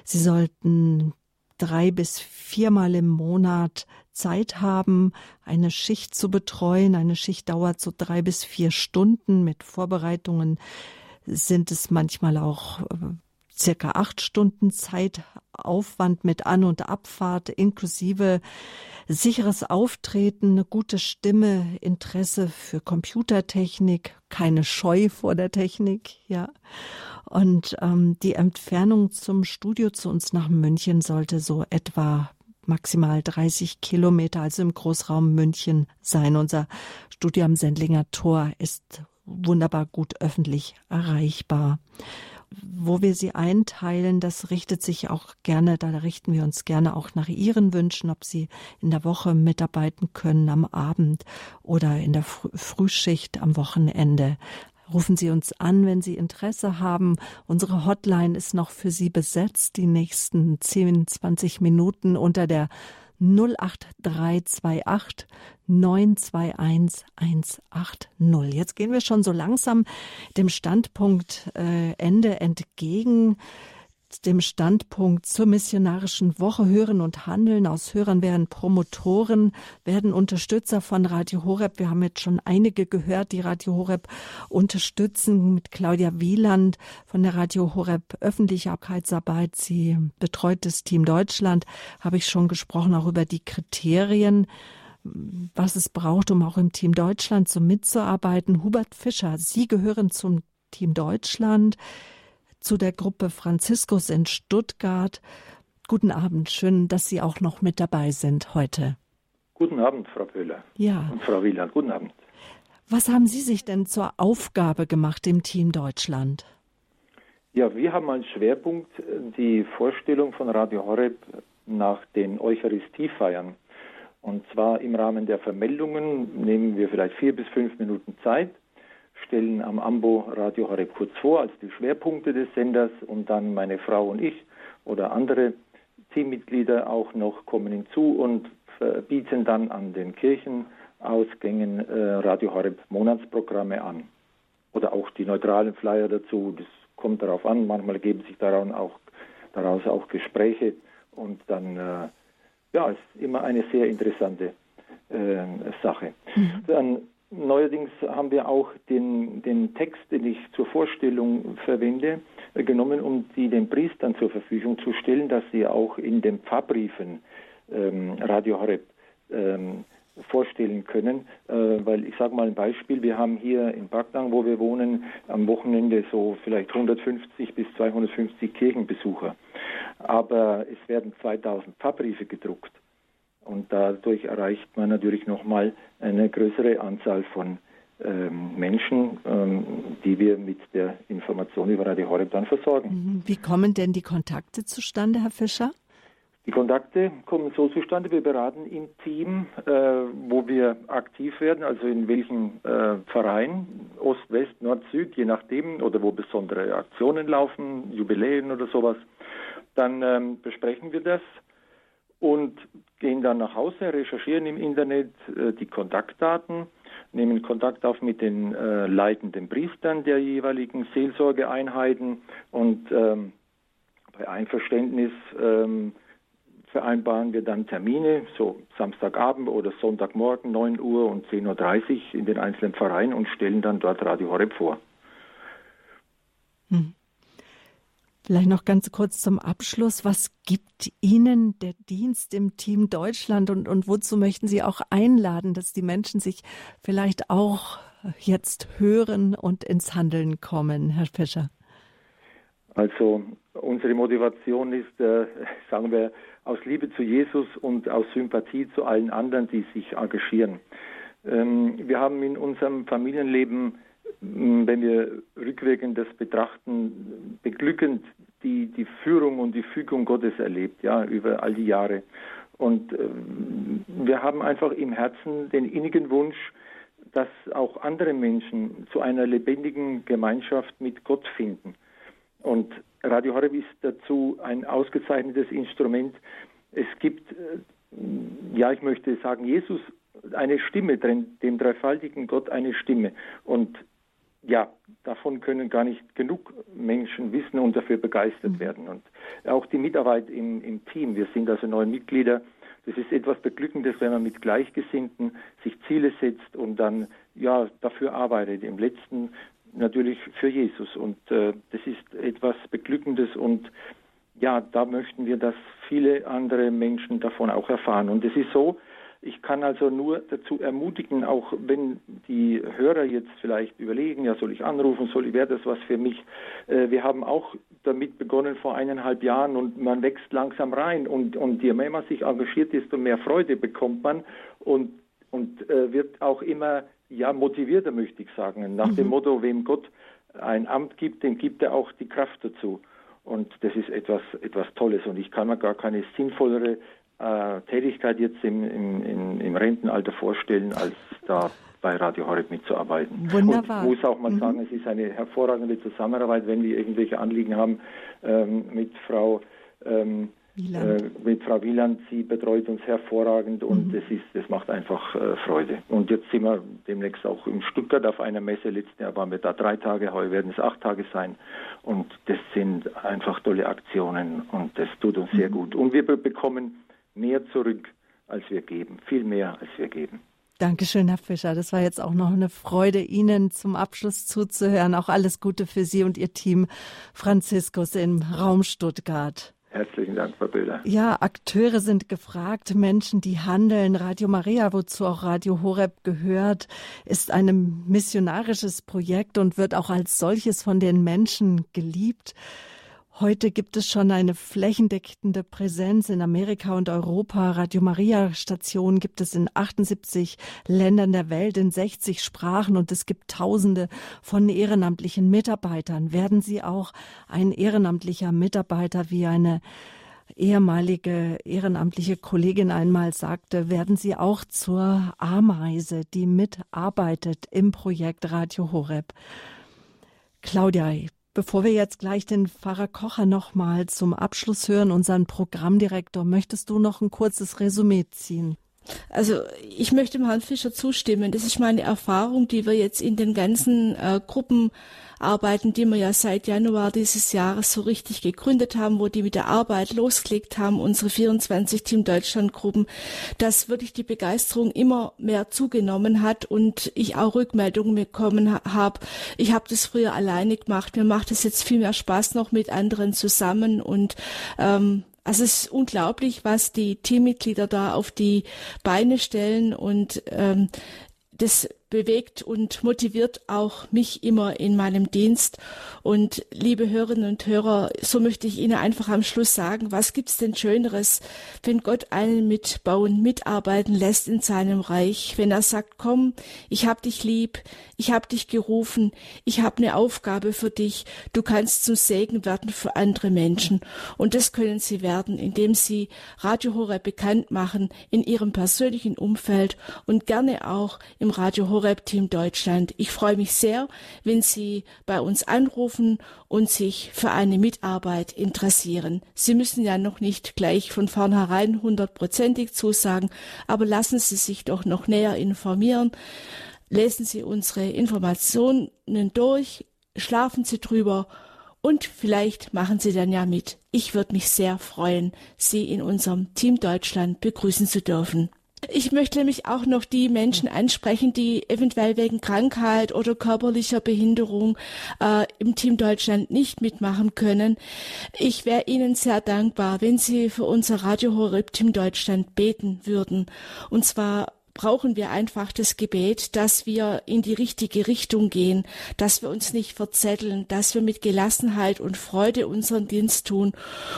Sie sollten drei bis viermal im Monat Zeit haben, eine Schicht zu betreuen. Eine Schicht dauert so drei bis vier Stunden. Mit Vorbereitungen sind es manchmal auch äh, circa acht Stunden Zeitaufwand mit An- und Abfahrt inklusive sicheres Auftreten, eine gute Stimme, Interesse für Computertechnik, keine Scheu vor der Technik, ja. Und ähm, die Entfernung zum Studio zu uns nach München sollte so etwa maximal 30 Kilometer, also im Großraum München sein. Unser Studio am Sendlinger Tor ist wunderbar gut öffentlich erreichbar. Wo wir sie einteilen, das richtet sich auch gerne, da richten wir uns gerne auch nach Ihren Wünschen, ob Sie in der Woche mitarbeiten können, am Abend oder in der Frühschicht am Wochenende. Rufen Sie uns an, wenn Sie Interesse haben. Unsere Hotline ist noch für Sie besetzt, die nächsten 10, 20 Minuten unter der 08328 921 180. Jetzt gehen wir schon so langsam dem Standpunkt äh, Ende entgegen dem Standpunkt zur missionarischen Woche Hören und Handeln. Aus Hörern werden Promotoren, werden Unterstützer von Radio Horeb. Wir haben jetzt schon einige gehört, die Radio Horeb unterstützen. Mit Claudia Wieland von der Radio Horeb Öffentlichkeitsarbeit. Sie betreut das Team Deutschland. Habe ich schon gesprochen, auch über die Kriterien was es braucht, um auch im Team Deutschland so mitzuarbeiten. Hubert Fischer, Sie gehören zum Team Deutschland zu der Gruppe Franziskus in Stuttgart. Guten Abend, schön, dass Sie auch noch mit dabei sind heute. Guten Abend, Frau Böhler. Ja. Und Frau Wieland, guten Abend. Was haben Sie sich denn zur Aufgabe gemacht im Team Deutschland? Ja, wir haben als Schwerpunkt die Vorstellung von Radio Horeb nach den Eucharistiefeiern. Und zwar im Rahmen der Vermeldungen nehmen wir vielleicht vier bis fünf Minuten Zeit, stellen am Ambo Radio Horeb kurz vor als die Schwerpunkte des Senders und dann meine Frau und ich oder andere Teammitglieder auch noch kommen hinzu und bieten dann an den Kirchenausgängen äh, Radio Horeb Monatsprogramme an. Oder auch die neutralen Flyer dazu. Das kommt darauf an. Manchmal geben sich daran auch, daraus auch Gespräche und dann äh, ja, ist immer eine sehr interessante äh, Sache. Mhm. Dann neuerdings haben wir auch den, den Text, den ich zur Vorstellung verwende, äh, genommen, um die den Priestern zur Verfügung zu stellen, dass sie auch in den Pfarrbriefen ähm, Radio Horeb ähm, vorstellen können, äh, weil ich sage mal ein Beispiel, wir haben hier in Bagdang, wo wir wohnen, am Wochenende so vielleicht 150 bis 250 Kirchenbesucher, aber es werden 2000 Pfarrbriefe gedruckt und dadurch erreicht man natürlich nochmal eine größere Anzahl von ähm, Menschen, ähm, die wir mit der Information über Radio Horeb dann versorgen. Mhm. Wie kommen denn die Kontakte zustande, Herr Fischer? Die Kontakte kommen so zustande, wir beraten im Team, äh, wo wir aktiv werden, also in welchem äh, Verein, Ost, West, Nord, Süd, je nachdem, oder wo besondere Aktionen laufen, Jubiläen oder sowas. Dann ähm, besprechen wir das und gehen dann nach Hause, recherchieren im Internet äh, die Kontaktdaten, nehmen Kontakt auf mit den äh, leitenden Priestern der jeweiligen Seelsorgeeinheiten und ähm, bei Einverständnis ähm, vereinbaren wir dann Termine, so Samstagabend oder Sonntagmorgen 9 Uhr und 10.30 Uhr in den einzelnen Vereinen und stellen dann dort Radio Horeb vor. Hm. Vielleicht noch ganz kurz zum Abschluss. Was gibt Ihnen der Dienst im Team Deutschland und, und wozu möchten Sie auch einladen, dass die Menschen sich vielleicht auch jetzt hören und ins Handeln kommen, Herr Fischer? Also unsere Motivation ist, äh, sagen wir, aus Liebe zu Jesus und aus Sympathie zu allen anderen, die sich engagieren. Ähm, wir haben in unserem Familienleben, wenn wir rückwirkend das betrachten, beglückend die, die Führung und die Fügung Gottes erlebt, ja, über all die Jahre. Und äh, wir haben einfach im Herzen den innigen Wunsch, dass auch andere Menschen zu einer lebendigen Gemeinschaft mit Gott finden. Und Radio Horeb ist dazu ein ausgezeichnetes Instrument. Es gibt, äh, ja, ich möchte sagen, Jesus eine Stimme, dem dreifaltigen Gott eine Stimme. Und ja, davon können gar nicht genug Menschen wissen und dafür begeistert mhm. werden. Und auch die Mitarbeit im, im Team, wir sind also neue Mitglieder. Das ist etwas Beglückendes, wenn man mit Gleichgesinnten sich Ziele setzt und dann ja dafür arbeitet. Im letzten natürlich für Jesus. Und äh, das ist etwas Beglückendes und ja, da möchten wir, dass viele andere Menschen davon auch erfahren. Und es ist so, ich kann also nur dazu ermutigen, auch wenn die Hörer jetzt vielleicht überlegen, ja, soll ich anrufen, soll wäre das was für mich? Äh, wir haben auch damit begonnen vor eineinhalb Jahren und man wächst langsam rein und, und je mehr man sich engagiert, desto mehr Freude bekommt man und, und äh, wird auch immer ja, motivierter, möchte ich sagen. Nach mhm. dem Motto, wem Gott ein Amt gibt, dem gibt er auch die Kraft dazu. Und das ist etwas, etwas Tolles. Und ich kann mir gar keine sinnvollere äh, Tätigkeit jetzt im, im, im, Rentenalter vorstellen, als da bei Radio Horeb mitzuarbeiten. Wunderbar. Und ich muss auch mal mhm. sagen, es ist eine hervorragende Zusammenarbeit, wenn wir irgendwelche Anliegen haben ähm, mit Frau ähm, Wieland. Äh, mit Frau Wieland, sie betreut uns hervorragend und mhm. ist, das macht einfach äh, Freude. Und jetzt sind wir demnächst auch in Stuttgart auf einer Messe. Letztes Jahr waren wir da drei Tage, heute werden es acht Tage sein. Und das sind einfach tolle Aktionen und das tut uns mhm. sehr gut. Und wir bekommen mehr zurück, als wir geben. Viel mehr, als wir geben. Dankeschön, Herr Fischer. Das war jetzt auch noch eine Freude, Ihnen zum Abschluss zuzuhören. Auch alles Gute für Sie und Ihr Team Franziskus im Raum Stuttgart. Herzlichen Dank, Frau Böhler. Ja, Akteure sind gefragt, Menschen, die handeln. Radio Maria, wozu auch Radio Horeb gehört, ist ein missionarisches Projekt und wird auch als solches von den Menschen geliebt. Heute gibt es schon eine flächendeckende Präsenz in Amerika und Europa. Radio Maria Stationen gibt es in 78 Ländern der Welt, in 60 Sprachen und es gibt Tausende von ehrenamtlichen Mitarbeitern. Werden Sie auch ein ehrenamtlicher Mitarbeiter wie eine ehemalige ehrenamtliche Kollegin einmal sagte, werden Sie auch zur Ameise, die mitarbeitet im Projekt Radio Horeb. Claudia, Bevor wir jetzt gleich den Pfarrer Kocher noch mal zum Abschluss hören, unseren Programmdirektor, möchtest du noch ein kurzes Resümee ziehen? Also ich möchte dem Herrn Fischer zustimmen. Das ist meine Erfahrung, die wir jetzt in den ganzen äh, Gruppen arbeiten, die wir ja seit Januar dieses Jahres so richtig gegründet haben, wo die mit der Arbeit losgelegt haben, unsere 24 Team Deutschland Gruppen, dass wirklich die Begeisterung immer mehr zugenommen hat und ich auch Rückmeldungen bekommen habe. Ich habe das früher alleine gemacht, mir macht es jetzt viel mehr Spaß noch mit anderen zusammen und ähm, also es ist unglaublich, was die Teammitglieder da auf die Beine stellen und ähm, das bewegt und motiviert auch mich immer in meinem Dienst. Und liebe Hörerinnen und Hörer, so möchte ich Ihnen einfach am Schluss sagen, was gibt's denn Schöneres, wenn Gott einen mitbauen, mitarbeiten lässt in seinem Reich, wenn er sagt, komm, ich hab dich lieb, ich hab dich gerufen, ich hab eine Aufgabe für dich, du kannst zum Segen werden für andere Menschen. Und das können Sie werden, indem Sie Radio Horeb bekannt machen in Ihrem persönlichen Umfeld und gerne auch im Radio Horeb Team Deutschland. Ich freue mich sehr, wenn Sie bei uns anrufen und sich für eine Mitarbeit interessieren. Sie müssen ja noch nicht gleich von vornherein hundertprozentig zusagen, aber lassen Sie sich doch noch näher informieren. Lesen Sie unsere Informationen durch, schlafen Sie drüber und vielleicht machen Sie dann ja mit. Ich würde mich sehr freuen, Sie in unserem Team Deutschland begrüßen zu dürfen. Ich möchte nämlich auch noch die Menschen ansprechen, die eventuell wegen Krankheit oder körperlicher Behinderung äh, im Team Deutschland nicht mitmachen können. Ich wäre Ihnen sehr dankbar, wenn Sie für unser Radio Horeb Team Deutschland beten würden. Und zwar brauchen wir einfach das Gebet, dass wir in die richtige Richtung gehen, dass wir uns nicht verzetteln, dass wir mit Gelassenheit und Freude unseren Dienst tun.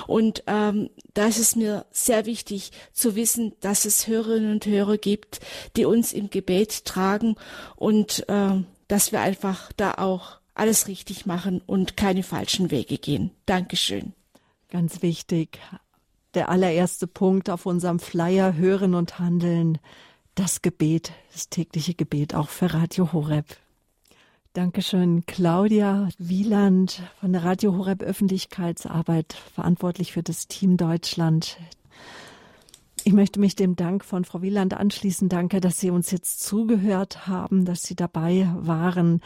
Und ähm, da ist mir sehr wichtig zu wissen, dass es Hörerinnen und Hörer gibt, die uns im Gebet tragen und äh, dass wir einfach da auch alles richtig machen und keine falschen Wege gehen. Dankeschön. Ganz wichtig. Der allererste Punkt auf unserem Flyer Hören und Handeln das Gebet, das tägliche Gebet auch für Radio Horeb. Dankeschön, Claudia Wieland von der Radio Horeb Öffentlichkeitsarbeit, verantwortlich für das Team Deutschland. Ich möchte mich dem Dank von Frau Wieland anschließen. Danke, dass Sie uns jetzt zugehört haben, dass Sie dabei waren.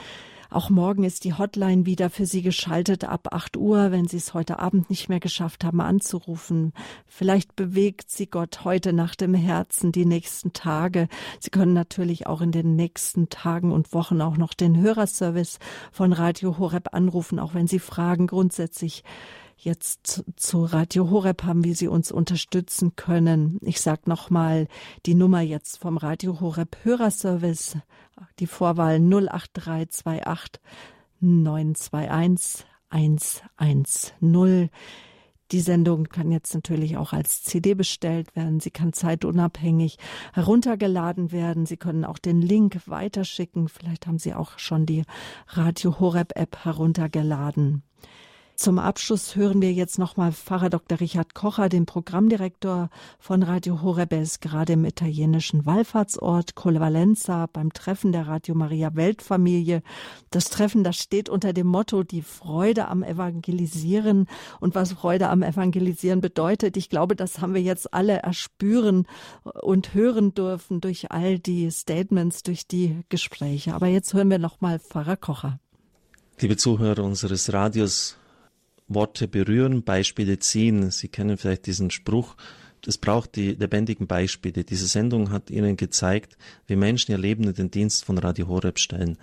Auch morgen ist die Hotline wieder für Sie geschaltet ab 8 Uhr, wenn Sie es heute Abend nicht mehr geschafft haben anzurufen. Vielleicht bewegt Sie Gott heute nach dem Herzen die nächsten Tage. Sie können natürlich auch in den nächsten Tagen und Wochen auch noch den Hörerservice von Radio Horeb anrufen, auch wenn Sie Fragen grundsätzlich jetzt zu Radio Horeb haben, wie Sie uns unterstützen können. Ich sage nochmal die Nummer jetzt vom Radio Horeb Hörerservice, die Vorwahl 08328 921 110. Die Sendung kann jetzt natürlich auch als CD bestellt werden. Sie kann zeitunabhängig heruntergeladen werden. Sie können auch den Link weiterschicken. Vielleicht haben Sie auch schon die Radio Horeb App heruntergeladen. Zum Abschluss hören wir jetzt nochmal Pfarrer Dr. Richard Kocher, den Programmdirektor von Radio Horeb. Ist gerade im italienischen Wallfahrtsort Colvalenza beim Treffen der Radio Maria Weltfamilie. Das Treffen, das steht unter dem Motto die Freude am Evangelisieren. Und was Freude am Evangelisieren bedeutet, ich glaube, das haben wir jetzt alle erspüren und hören dürfen durch all die Statements, durch die Gespräche. Aber jetzt hören wir nochmal Pfarrer Kocher. Liebe Zuhörer unseres Radios, Worte berühren, Beispiele ziehen. Sie kennen vielleicht diesen Spruch. Es braucht die lebendigen Beispiele. Diese Sendung hat Ihnen gezeigt, wie Menschen ihr Leben in den Dienst von Radio Horeb stellen.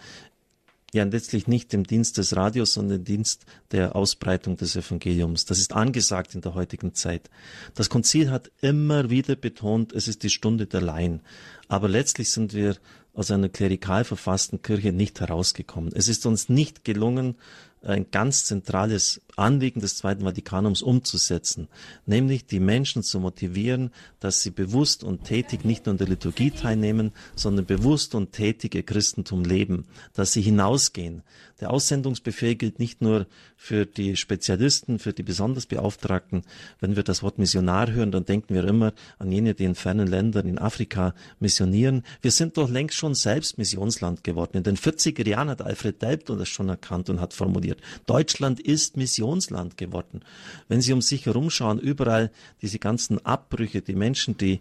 Ja, letztlich nicht im Dienst des Radios, sondern im Dienst der Ausbreitung des Evangeliums. Das ist angesagt in der heutigen Zeit. Das Konzil hat immer wieder betont, es ist die Stunde der Laien. Aber letztlich sind wir aus einer klerikal verfassten Kirche nicht herausgekommen. Es ist uns nicht gelungen, ein ganz zentrales Anliegen des Zweiten Vatikanums umzusetzen, nämlich die Menschen zu motivieren, dass sie bewusst und tätig nicht nur in der Liturgie teilnehmen, sondern bewusst und tätig ihr Christentum leben, dass sie hinausgehen. Der Aussendungsbefehl gilt nicht nur für die Spezialisten, für die besonders Beauftragten. Wenn wir das Wort Missionar hören, dann denken wir immer an jene, die in fernen Ländern in Afrika missionieren. Wir sind doch längst schon selbst Missionsland geworden. In den 40er Jahren hat Alfred Delpton das schon erkannt und hat formuliert. Deutschland ist Missionsland geworden. Wenn Sie um sich herumschauen, überall diese ganzen Abbrüche, die Menschen, die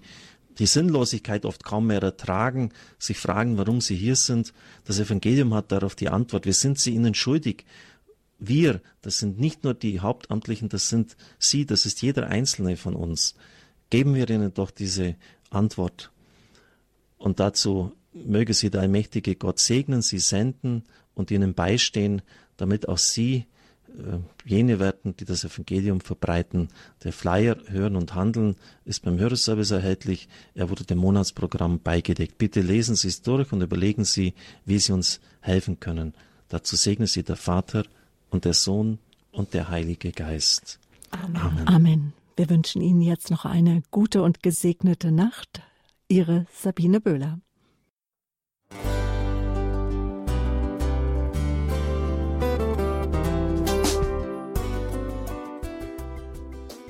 die Sinnlosigkeit oft kaum mehr ertragen, sich fragen, warum sie hier sind. Das Evangelium hat darauf die Antwort, wir sind sie ihnen schuldig. Wir, das sind nicht nur die Hauptamtlichen, das sind Sie, das ist jeder Einzelne von uns. Geben wir ihnen doch diese Antwort. Und dazu möge sie der allmächtige Gott segnen, sie senden und ihnen beistehen, damit auch sie äh, jene werden, die das Evangelium verbreiten. Der Flyer Hören und Handeln ist beim Hörerservice erhältlich. Er wurde dem Monatsprogramm beigedeckt. Bitte lesen Sie es durch und überlegen Sie, wie Sie uns helfen können. Dazu segne Sie der Vater und der Sohn und der Heilige Geist. Amen. Amen. Amen. Wir wünschen Ihnen jetzt noch eine gute und gesegnete Nacht. Ihre Sabine Böhler.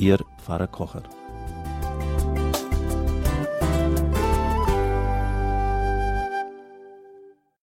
Ihr Pfarrer Kocher.